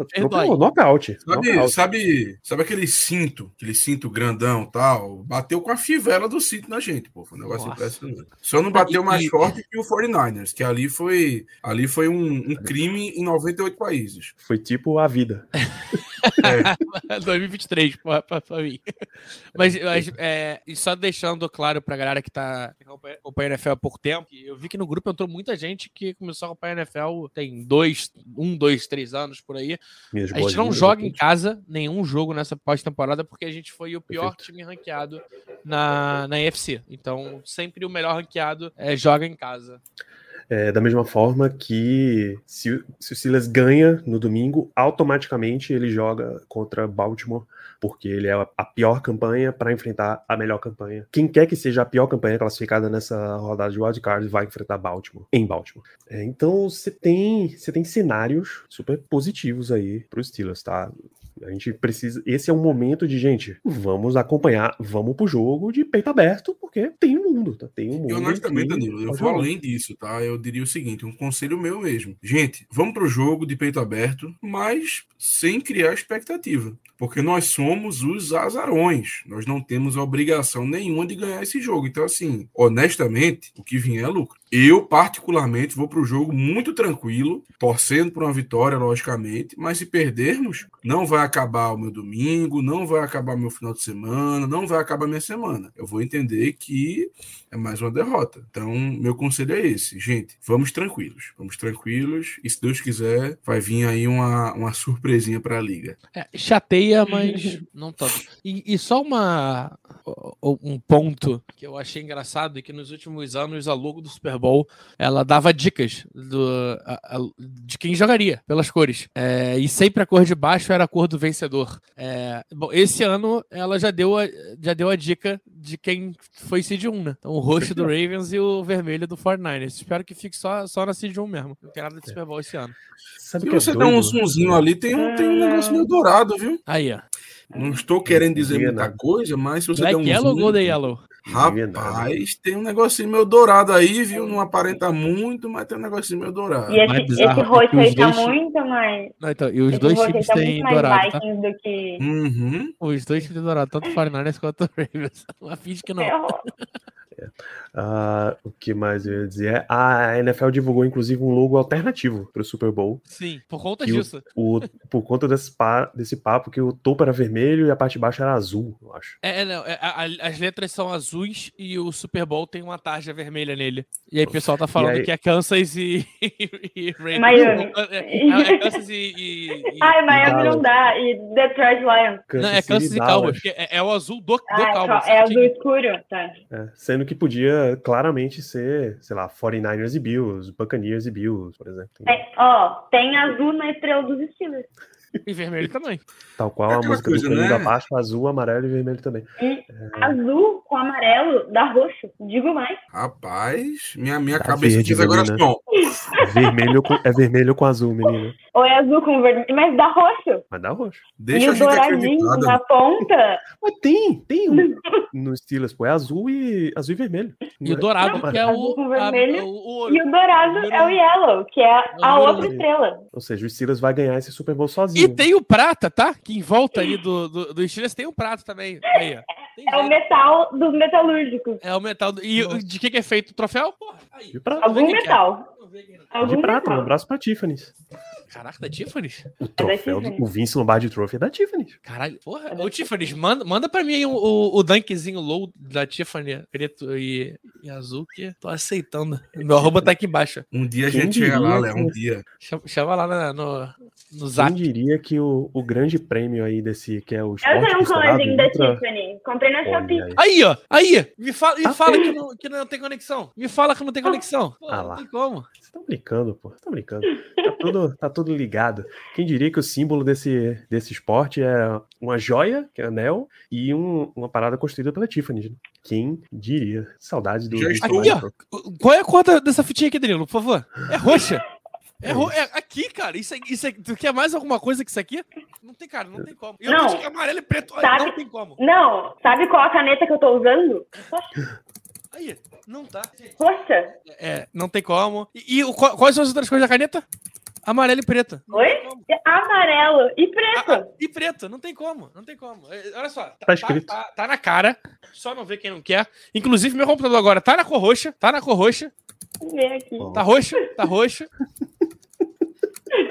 Atropelou, nocaute. Sabe, sabe, sabe aquele cinto, aquele cinto grandão tal? Bateu com a fivela do cinto na gente, pô. Foi um negócio Nossa. impressionante. Só não bateu mais e, forte que o 49ers, que ali foi, ali foi um, um crime em 98 países. Foi tipo a vida. <laughs> <laughs> É. 2023 pra, pra, pra mim. Mas, mas é, e só deixando claro pra galera que tá acompanhando a NFL há pouco tempo, eu vi que no grupo entrou muita gente que começou a acompanhar a NFL tem dois, um, dois, três anos por aí. Minhas a gente não joga em casa nenhum jogo nessa pós-temporada porque a gente foi o pior Perfeito. time ranqueado na, na UFC. Então, sempre o melhor ranqueado é, joga em casa. É, da mesma forma que se, se o Silas ganha no domingo, automaticamente ele joga contra Baltimore, porque ele é a pior campanha para enfrentar a melhor campanha. Quem quer que seja a pior campanha classificada nessa rodada de wildcard vai enfrentar Baltimore, em Baltimore. É, então você tem, você tem cenários super positivos aí para os Steelers, tá? A gente precisa. Esse é um momento de, gente, vamos acompanhar, vamos pro jogo de peito aberto, porque tem um mundo, tá? Tem um mundo. Eu honestamente, Danilo, eu vou além disso, tá? Eu diria o seguinte: um conselho meu mesmo. Gente, vamos pro jogo de peito aberto, mas sem criar expectativa. Porque nós somos os azarões. Nós não temos obrigação nenhuma de ganhar esse jogo. Então, assim, honestamente, o que vier é lucro. Eu, particularmente, vou para o jogo muito tranquilo, torcendo por uma vitória, logicamente, mas se perdermos, não vai acabar o meu domingo, não vai acabar o meu final de semana, não vai acabar a minha semana. Eu vou entender que é mais uma derrota. Então, meu conselho é esse, gente, vamos tranquilos, vamos tranquilos, e se Deus quiser, vai vir aí uma, uma surpresinha para a liga. É, chateia, mas <laughs> não tanto. E, e só uma um ponto que eu achei engraçado é que nos últimos anos a logo do Super Bowl ela dava dicas do, a, a, de quem jogaria pelas cores. É, e sempre a cor de baixo era a cor do vencedor. É, bom, esse ano ela já deu a, já deu a dica de quem foi Seed 1, né? Então o roxo do Ravens e o vermelho do 49ers. Espero que fique só, só na Seed 1 mesmo. Não tem nada de Super Bowl esse ano. Sabe Se que você é der um zoomzinho ali, tem um, tem um negócio meio dourado, viu? Aí, ó. Não estou querendo dizer muita coisa, mas se você Black der um Yellow zoom... ou Golden Yellow? Rapaz, tem um negocinho meio dourado aí, viu? Não aparenta muito, mas tem um negocinho meio dourado. E esse, esse roxo aí tá muito mais. Não, então, e os esse dois times tá têm mais dourado, tá? Do que. Uhum. Os dois times têm dourado, tanto o 49ers quanto o Ravens. <laughs> Uma finge que não. Ah, o que mais eu ia dizer? A NFL divulgou inclusive um logo alternativo para o Super Bowl. Sim, por conta Que o- disso. O, por conta desse, pa- desse papo que o topo era vermelho e a parte de baixo era azul, eu acho. É, é, não, é, a- a- as letras são azuis e o Super Bowl tem uma tarja vermelha nele. E aí o pessoal tá falando aí- que é Kansas e, <laughs> e Ravens. Miami. É, é, é Kansas e. e- e- Ai, Miami Dallas. não dá. E Detroit Lions. Não, é City Kansas e. Cowboys. porque É, é o azul do, do Ah, é, Cowboys. é azul escuro? Tá. É, sendo que podia claramente ser, sei lá, 49ers e Bills, Buccaneers e Bills, por exemplo. É, ó, tem azul na estrela dos Steelers. E vermelho também. Tal qual É a música coisa, do Caminho né? da Páscoa, azul, amarelo e vermelho também. E azul com amarelo dá roxo. Digo mais. Rapaz, minha, minha Tá cabeça verde, diz agora assim, ó. Vermelho com, é vermelho com azul, menina. Ou é azul com vermelho, mas dá roxo. Mas dá roxo. Deixa e a o douradinho na ponta. Mas tem, tem um <laughs> no Steelers, pô. É azul e, azul e vermelho. E o dourado, Não, que é azul o. com a- vermelho o, o- E o dourado é o yellow, que é a número outra estrela. Ou seja, o Steelers vai ganhar esse Super Bowl E tem o prata, tá? Que em volta aí do, do, do Steelers tem o prato também. Aí, ó. Tem É o jeito. metal dos metalúrgicos. É o metal. do- E o- de que, que é feito o troféu? Porra, aí. De prata. Algum é. metal. Aqui. Algum De prata, um metal. abraço pra Tiffany's. Caraca, da Tiffany's? O troféu, do, Tiffany's. o Vince Lombardi Trophy é da Tiffany's. Caralho, porra. É Ô, Tiffany's, manda, manda pra mim aí o, o, o dunkzinho low da Tiffany, preto e, e azul, que tô aceitando. Meu arroba tá aqui embaixo. Um dia a Quem gente chega lá, Léo, um dia. Chama, chama lá na- no, no Quem zap. diria que o, o grande prêmio aí desse, que é o Eu tenho um colarzinho da Tiffany. Comprei na Shopee. Aí. Ó. Aí. Me fala, me Tá fala que, não, que não tem conexão. Me fala que não tem conexão. Pô, Ah não lá. tem como. Vocês estão brincando, pô. Vocês estão brincando. Tá tudo, tá tudo ligado. Quem diria que o símbolo desse, desse esporte é uma joia, que é anel, e um- uma parada construída pela Tiffany. né? Quem diria? Saudades do. Aqui, ó. Qual é a cor dessa fitinha aqui, Danilo, por favor? É roxa. É, é aqui, cara. Isso, é- isso é- tu quer mais alguma coisa que isso aqui? Não tem, cara, não tem como. Eu Não. acho que é amarelo e preto. Sabe- Não tem como. Não, sabe qual a caneta que eu tô usando? Aí, não tá. Roxa. É, não tem como. E, e quais são as outras cores da caneta? Amarelo e preta. Oi? Amarelo e preto. ah, e preto, não tem como, não tem como. É, Olha só, tá, Tá escrito. Tá, tá na cara, só não vê quem não quer. Inclusive, meu computador agora tá na cor roxa, tá na cor roxa, Vem aqui. Tá roxa, tá roxa.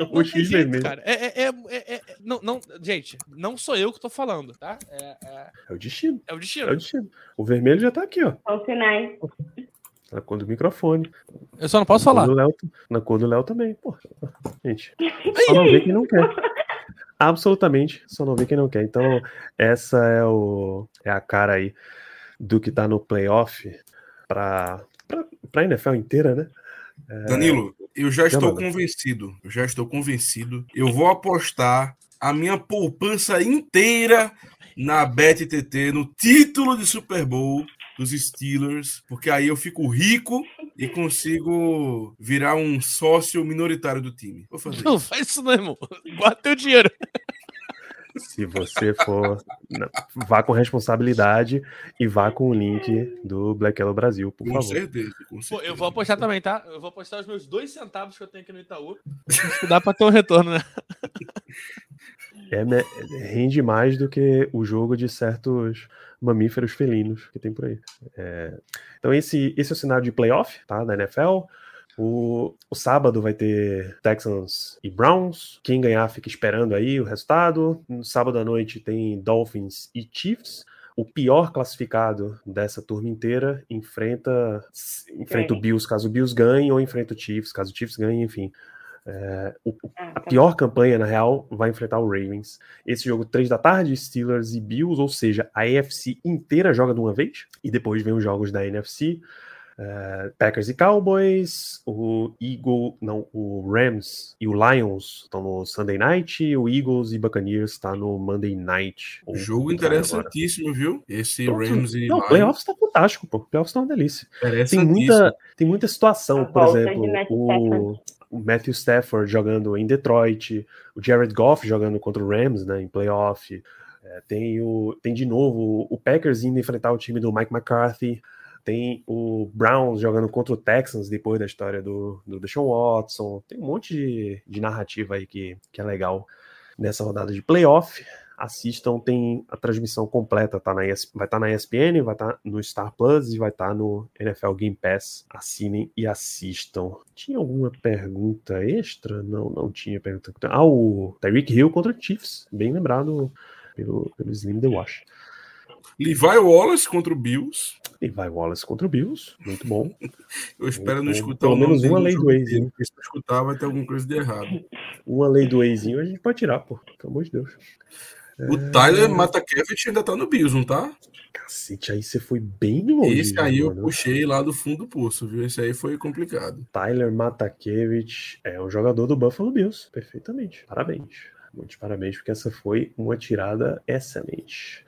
Roxo e jeito, vermelho. cara. É, é, é, é- é- não, não, gente, não sou eu que tô falando, tá? É, é, É o destino. é o É o destino. destino. O vermelho já tá aqui, ó. São sinais. Na cor do microfone. Eu só não posso Na cor falar. do Léo, na cor do Léo também. Pô, gente. <laughs> Só não vê quem não quer. Absolutamente, só não vê quem não quer. Então, essa é, o, é a cara aí do que tá no playoff pra, pra, pra NFL inteira, né? Danilo, eu já estou convencido. Eu já estou convencido. Eu vou apostar a minha poupança inteira na BetTT, no título de Super Bowl dos Steelers, porque aí eu fico rico e consigo virar um sócio minoritário do time. Vou fazer Não isso. faz isso não, irmão. Guarda teu dinheiro. Se você for, vá com responsabilidade e vá com o link do Black Yellow Brasil, por Com favor. certeza, com Pô, certeza. eu vou apostar também, tá? Eu vou apostar os meus dois centavos que eu tenho aqui no Itaú. Acho que dá pra ter um retorno, né? <laughs> É, me- rende mais do que o jogo de certos mamíferos felinos que tem por aí. É, então, esse, esse é o cenário de playoff tá, da NFL. O, o sábado vai ter Texans e Browns. Quem ganhar fica esperando aí o resultado. No sábado à noite tem Dolphins e Chiefs. O pior classificado dessa turma inteira enfrenta, enfrenta o Bills caso o Bills ganhe, ou enfrenta o Chiefs caso o Chiefs ganhe, enfim. É, o- Ah, a tá. pior campanha, na real, vai enfrentar o Ravens. Esse jogo, 3 da tarde, Steelers e Bills, ou seja, a AFC inteira joga de uma vez, e depois vem os jogos da NFC. Uh, Packers e Cowboys, o Eagle, não, o Rams e o Lions estão no Sunday Night, e o Eagles e Buccaneers está no Monday Night. Jogo interessantíssimo, viu? Esse Então, Rams e Não, Lions. playoffs tá fantástico, pô. Playoffs tá uma delícia. Tem muita, tem muita situação, por exemplo, o, o Matthew Stafford jogando em Detroit, o Jared Goff jogando contra o Rams, né, em playoff. É, tem, o, tem de novo o Packers indo enfrentar o time do Mike McCarthy. Tem o Browns jogando contra o Texans depois da história do, do Deshaun Watson. Tem um monte de, de narrativa aí que, que é legal nessa rodada de playoff. Assistam, tem a transmissão completa, tá na ES, vai estar na ESPN, vai estar no Star Plus e vai estar no NFL Game Pass. Assinem e assistam. Tinha alguma pergunta extra? Não, não tinha pergunta. Ah, o Tyreek Hill contra o Chiefs, bem lembrado pelo, pelo Slim The Wash. Levi Wallace contra o Bills. Vai Wallace contra o Bills, muito bom. <laughs> Eu espero não Muito bom. escutar Pelo menos uma lei do hein? porque Se eu escutar, vai ter alguma coisa de errado. Uma lei do eizinho a gente pode tirar, pô. Pelo amor de Deus. O Tyler Matakevich ainda tá no Bills, não tá? Cacete, aí você foi bem longe. Esse aí eu mano. puxei lá do fundo do poço, viu? Esse aí foi complicado. Tyler Matakevich é um jogador do Buffalo Bills, perfeitamente. Parabéns. Muitos parabéns, porque essa foi uma tirada excelente.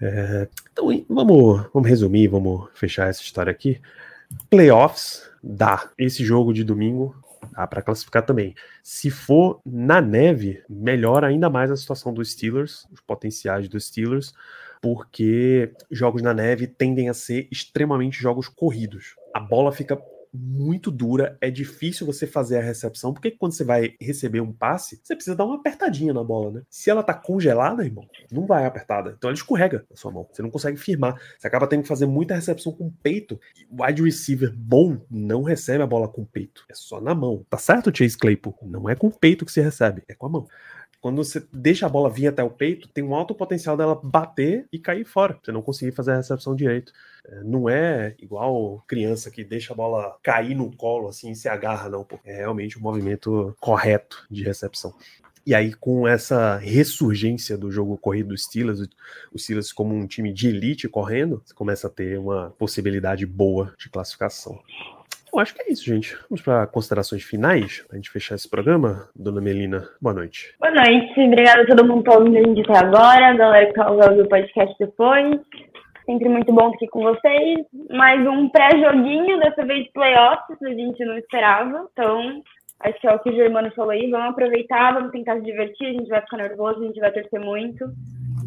É, então, vamos, vamos resumir, vamos fechar essa história aqui. Playoffs, dá. Esse jogo de domingo dá para classificar também. Se for na neve, melhora ainda mais a situação dos Steelers, os potenciais dos Steelers, porque jogos na neve tendem a ser extremamente jogos corridos. A bola fica muito dura, é difícil você fazer a recepção, porque quando você vai receber um passe, você precisa dar uma apertadinha na bola, né? Se ela tá congelada, irmão, não vai apertada. Então ela escorrega na sua mão. Você não consegue firmar. Você acaba tendo que fazer muita recepção com o peito. Wide receiver bom não recebe a bola com o peito. É só na mão. Tá certo, Chase Claypool? Não é com o peito que se recebe, é com a mão. Quando você deixa a bola vir até o peito, tem um alto potencial dela bater e cair fora. Você não conseguir fazer a recepção direito. É, Não é igual criança que deixa a bola cair no colo assim e se agarra, não. Pô. É realmente o movimento correto de recepção. E aí, com essa ressurgência do jogo corrido dos Steelers, o Steelers como um time de elite correndo, você começa a ter uma possibilidade boa de classificação. Eu acho que é isso, gente. Vamos para considerações finais, pra gente fechar esse programa. Dona Melina, boa noite. Boa noite, obrigada a todo mundo ouvindo a gente até agora, a galera que tá ouvindo o podcast depois. Sempre muito bom aqui com vocês. Mais um pré-joguinho, dessa vez playoffs, a gente não esperava. Então, acho que é o que o Germano falou aí. Vamos aproveitar, vamos tentar se divertir. A gente vai ficar nervoso, a gente vai torcer muito.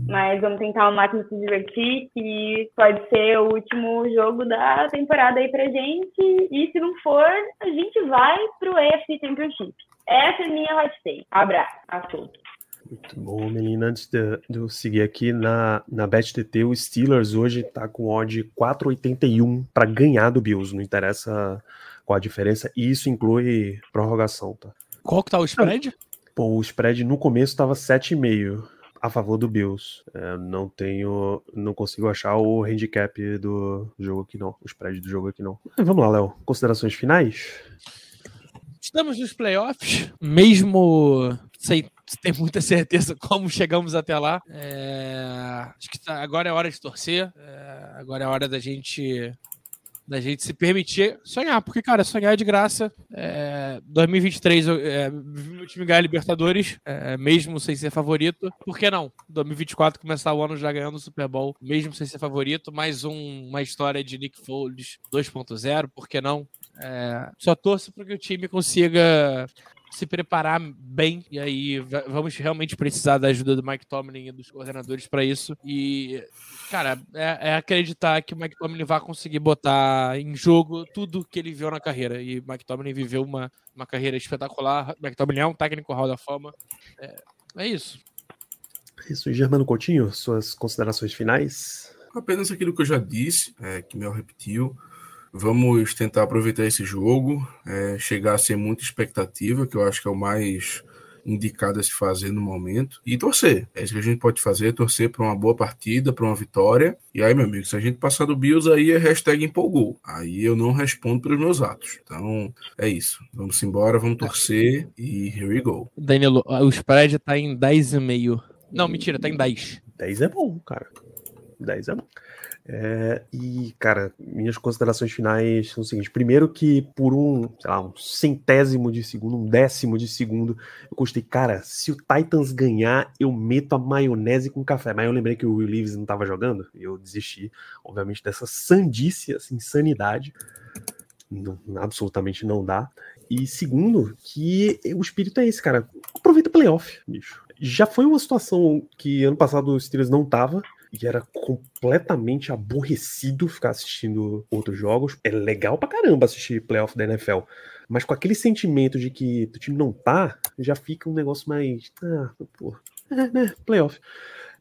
Mas vamos tentar ao máximo se divertir, que pode ser o último jogo da temporada aí pra gente. E se não for, a gente vai pro AFC Championship. Essa é a minha hot take. Abraço a todos. Muito bom, Melina. Antes de, de eu seguir aqui na, na BetTT, o Steelers hoje tá com odd 4,81 para ganhar do Bills. Não interessa qual a diferença. E isso inclui prorrogação, tá? Qual que tá o spread? Pô, o spread no começo estava 7,5 a favor do Bills. É, não tenho, não consigo achar o handicap do jogo aqui não, o spread do jogo aqui não. Mas vamos lá, Léo. Considerações finais? Estamos nos playoffs, mesmo sem ter muita certeza <laughs> como chegamos até lá. É, Acho que tá- agora é hora de torcer. é, Agora é hora da gente da gente se permitir sonhar, porque, cara, sonhar é de graça. É, 2023, eu é, meu time ganhar Libertadores, é, mesmo sem ser favorito. Por que não? 2024 começar o ano já ganhando o Super Bowl, mesmo sem ser favorito. Mais um- uma história de Nick Foles 2.0, por que não? É, só torço para que o time consiga se preparar bem. E aí va- vamos realmente precisar da ajuda do Mike Tomlin e dos coordenadores para isso. E cara é, é acreditar que o Mike Tomlin vai conseguir botar em jogo tudo que ele viu na carreira. E o Mike Tomlin viveu uma, uma carreira espetacular. O Mike Tomlin é um técnico Hall da Fama é, é isso. Isso, Germano Coutinho, suas considerações finais? Apenas aquilo que eu já disse, é, que Mel repetiu. Vamos tentar aproveitar esse jogo, é, chegar a ser muita expectativa, que eu acho que é o mais indicado a se fazer no momento, e torcer. É isso que a gente pode fazer, torcer para uma boa partida, para uma vitória. E aí, meu amigo, se a gente passar do Bills, aí é hashtag empolgou. Aí eu não respondo pelos meus atos. Então, é isso. Vamos embora, vamos torcer e here we go. Danilo o spread tá em 10,5 não mentira tá em 10 10 é bom, cara. 10 é bom. É, e, cara, minhas considerações finais são o seguinte: primeiro, que por um, sei lá, um centésimo de segundo, um décimo de segundo, eu gostei, cara, se o Titans ganhar, eu meto a maionese com café. Mas eu lembrei que o Will Leaves não estava jogando, eu desisti, obviamente, dessa sandice, essa insanidade. Não, absolutamente não dá. E segundo, que o espírito é esse, cara. Aproveita o playoff, bicho. Já foi uma situação que ano passado o Steelers não tava, e era completamente aborrecido ficar assistindo outros jogos. É legal pra caramba assistir playoff da NFL. Mas com aquele sentimento de que o time não tá, já fica um negócio mais. Ah, pô. É, né? Playoff.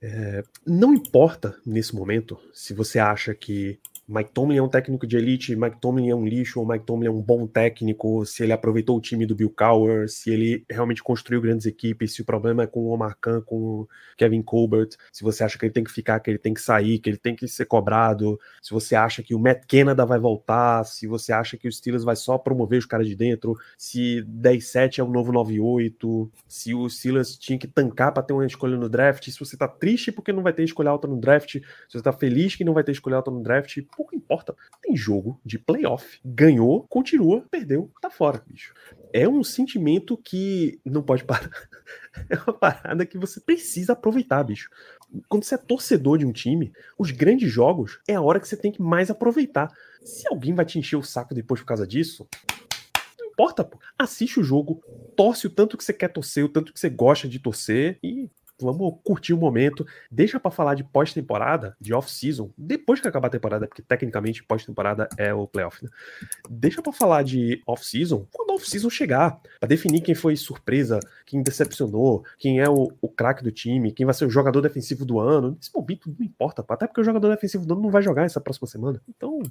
É, não importa nesse momento se você acha que Mike Tomlin é um técnico de elite, Mike Tomlin é um lixo, ou Mike Tomlin é um bom técnico, se ele aproveitou o time do Bill Cowher, se ele realmente construiu grandes equipes, se o problema é com o Omar Khan, com o Kevin Colbert, se você acha que ele tem que ficar, que ele tem que sair, que ele tem que ser cobrado, se você acha que o Matt Canada vai voltar, se você acha que o Steelers vai só promover os caras de dentro, se 10-7 é o novo 9-8, se o Steelers tinha que tancar para ter uma escolha no draft, se você tá triste porque não vai ter escolha alta no draft, se você tá feliz que não vai ter escolha alta no draft, pouco importa. Tem jogo de playoff. Ganhou, continua, perdeu, tá fora, bicho. É um sentimento que não pode parar. <laughs> É uma parada que você precisa aproveitar, bicho. Quando você é torcedor de um time, os grandes jogos é a hora que você tem que mais aproveitar. Se alguém vai te encher o saco depois por causa disso, não importa, pô. Assiste o jogo, torce o tanto que você quer torcer, o tanto que você gosta de torcer e vamos curtir o momento. Deixa para falar de pós-temporada, de off-season, depois que acabar a temporada, porque tecnicamente pós-temporada é o playoff, né? Deixa para falar de off-season quando a off-season chegar, para definir quem foi surpresa, quem decepcionou, quem é o, o craque do time, quem vai ser o jogador defensivo do ano. Esse momento não importa, até porque o jogador defensivo do ano não vai jogar essa próxima semana. Então,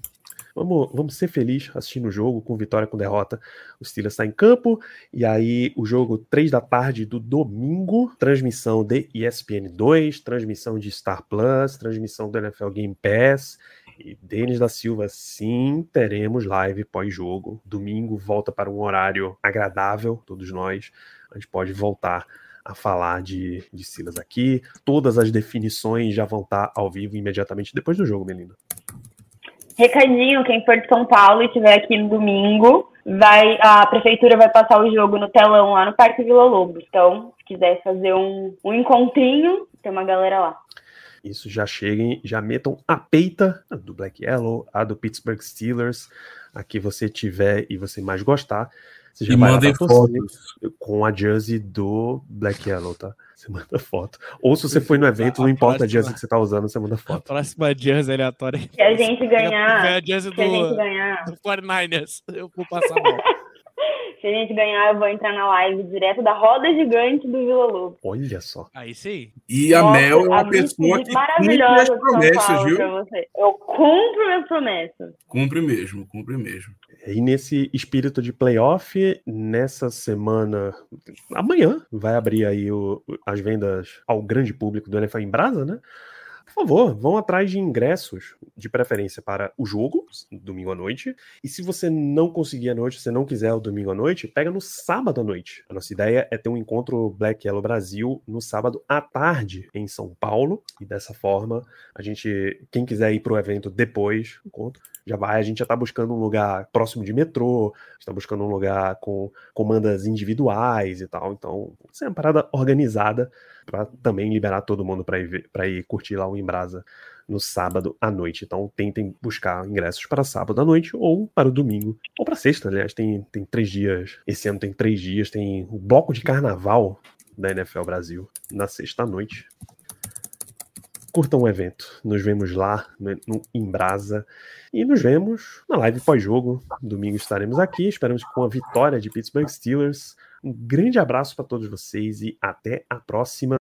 vamos, vamos ser felizes assistindo o jogo, com vitória, com derrota. O Steelers está em campo, e aí o jogo 3 da tarde do domingo, transmissão de ESPN2, transmissão de Star Plus, transmissão do NFL Game Pass. E Denis da Silva, sim, teremos live pós-jogo. Domingo volta para um horário agradável, todos nós. A gente pode voltar a falar de, de Silas aqui. Todas as definições já vão estar ao vivo imediatamente depois do jogo, Melinda. Recadinho, quem for de São Paulo e estiver aqui no domingo, vai a prefeitura vai passar o jogo no telão lá no Parque Vila Lobos. Então, se quiser fazer um, um encontrinho, tem uma galera lá. Isso, já cheguem, já metam a peita do Black Yellow, a do Pittsburgh Steelers, a que você tiver e você mais gostar. Você e mandem fotos. Com a jersey do Black Yellow, tá? Você manda foto. Ou se você foi no evento, não importa próxima, a jersey que você tá usando, você manda foto. A próxima jersey aleatória. Se a gente ganhar. a jersey do, a gente ganhar. do 49ers. Eu vou passar mal. <laughs> Se a gente ganhar, eu vou entrar na live direto da roda gigante do Vila Lobo. Olha só. Aí sim. E a Nossa, Mel é uma pessoa que cumpre as promessas, viu? Eu cumpro minhas promessas. Cumpre mesmo, cumpre mesmo. E nesse espírito de playoff, nessa semana, amanhã, vai abrir aí o, as vendas ao grande público do NFL em Brasa, né? Por favor, vão atrás de ingressos, de preferência para o jogo, domingo à noite. E se você não conseguir à noite, se não quiser o domingo à noite, pega no sábado à noite. A nossa ideia é ter um encontro Black Yellow Brasil no sábado à tarde em São Paulo. E dessa forma, a gente, quem quiser ir para o evento depois, encontro, já vai. A gente já está buscando um lugar próximo de metrô, está buscando um lugar com comandas individuais e tal. Então, isso é uma parada organizada para também liberar todo mundo para ir, ir curtir lá o Embrasa no sábado à noite. Então tentem buscar ingressos para sábado à noite ou para o domingo ou para sexta. Aliás, tem, tem três dias. Esse ano tem três dias. Tem o bloco de carnaval da NFL Brasil na sexta noite. Curtam o evento. Nos vemos lá no Embrasa. E nos vemos na live pós-jogo. Domingo estaremos aqui. Esperamos com a vitória de Pittsburgh Steelers. Um grande abraço para todos vocês e até a próxima.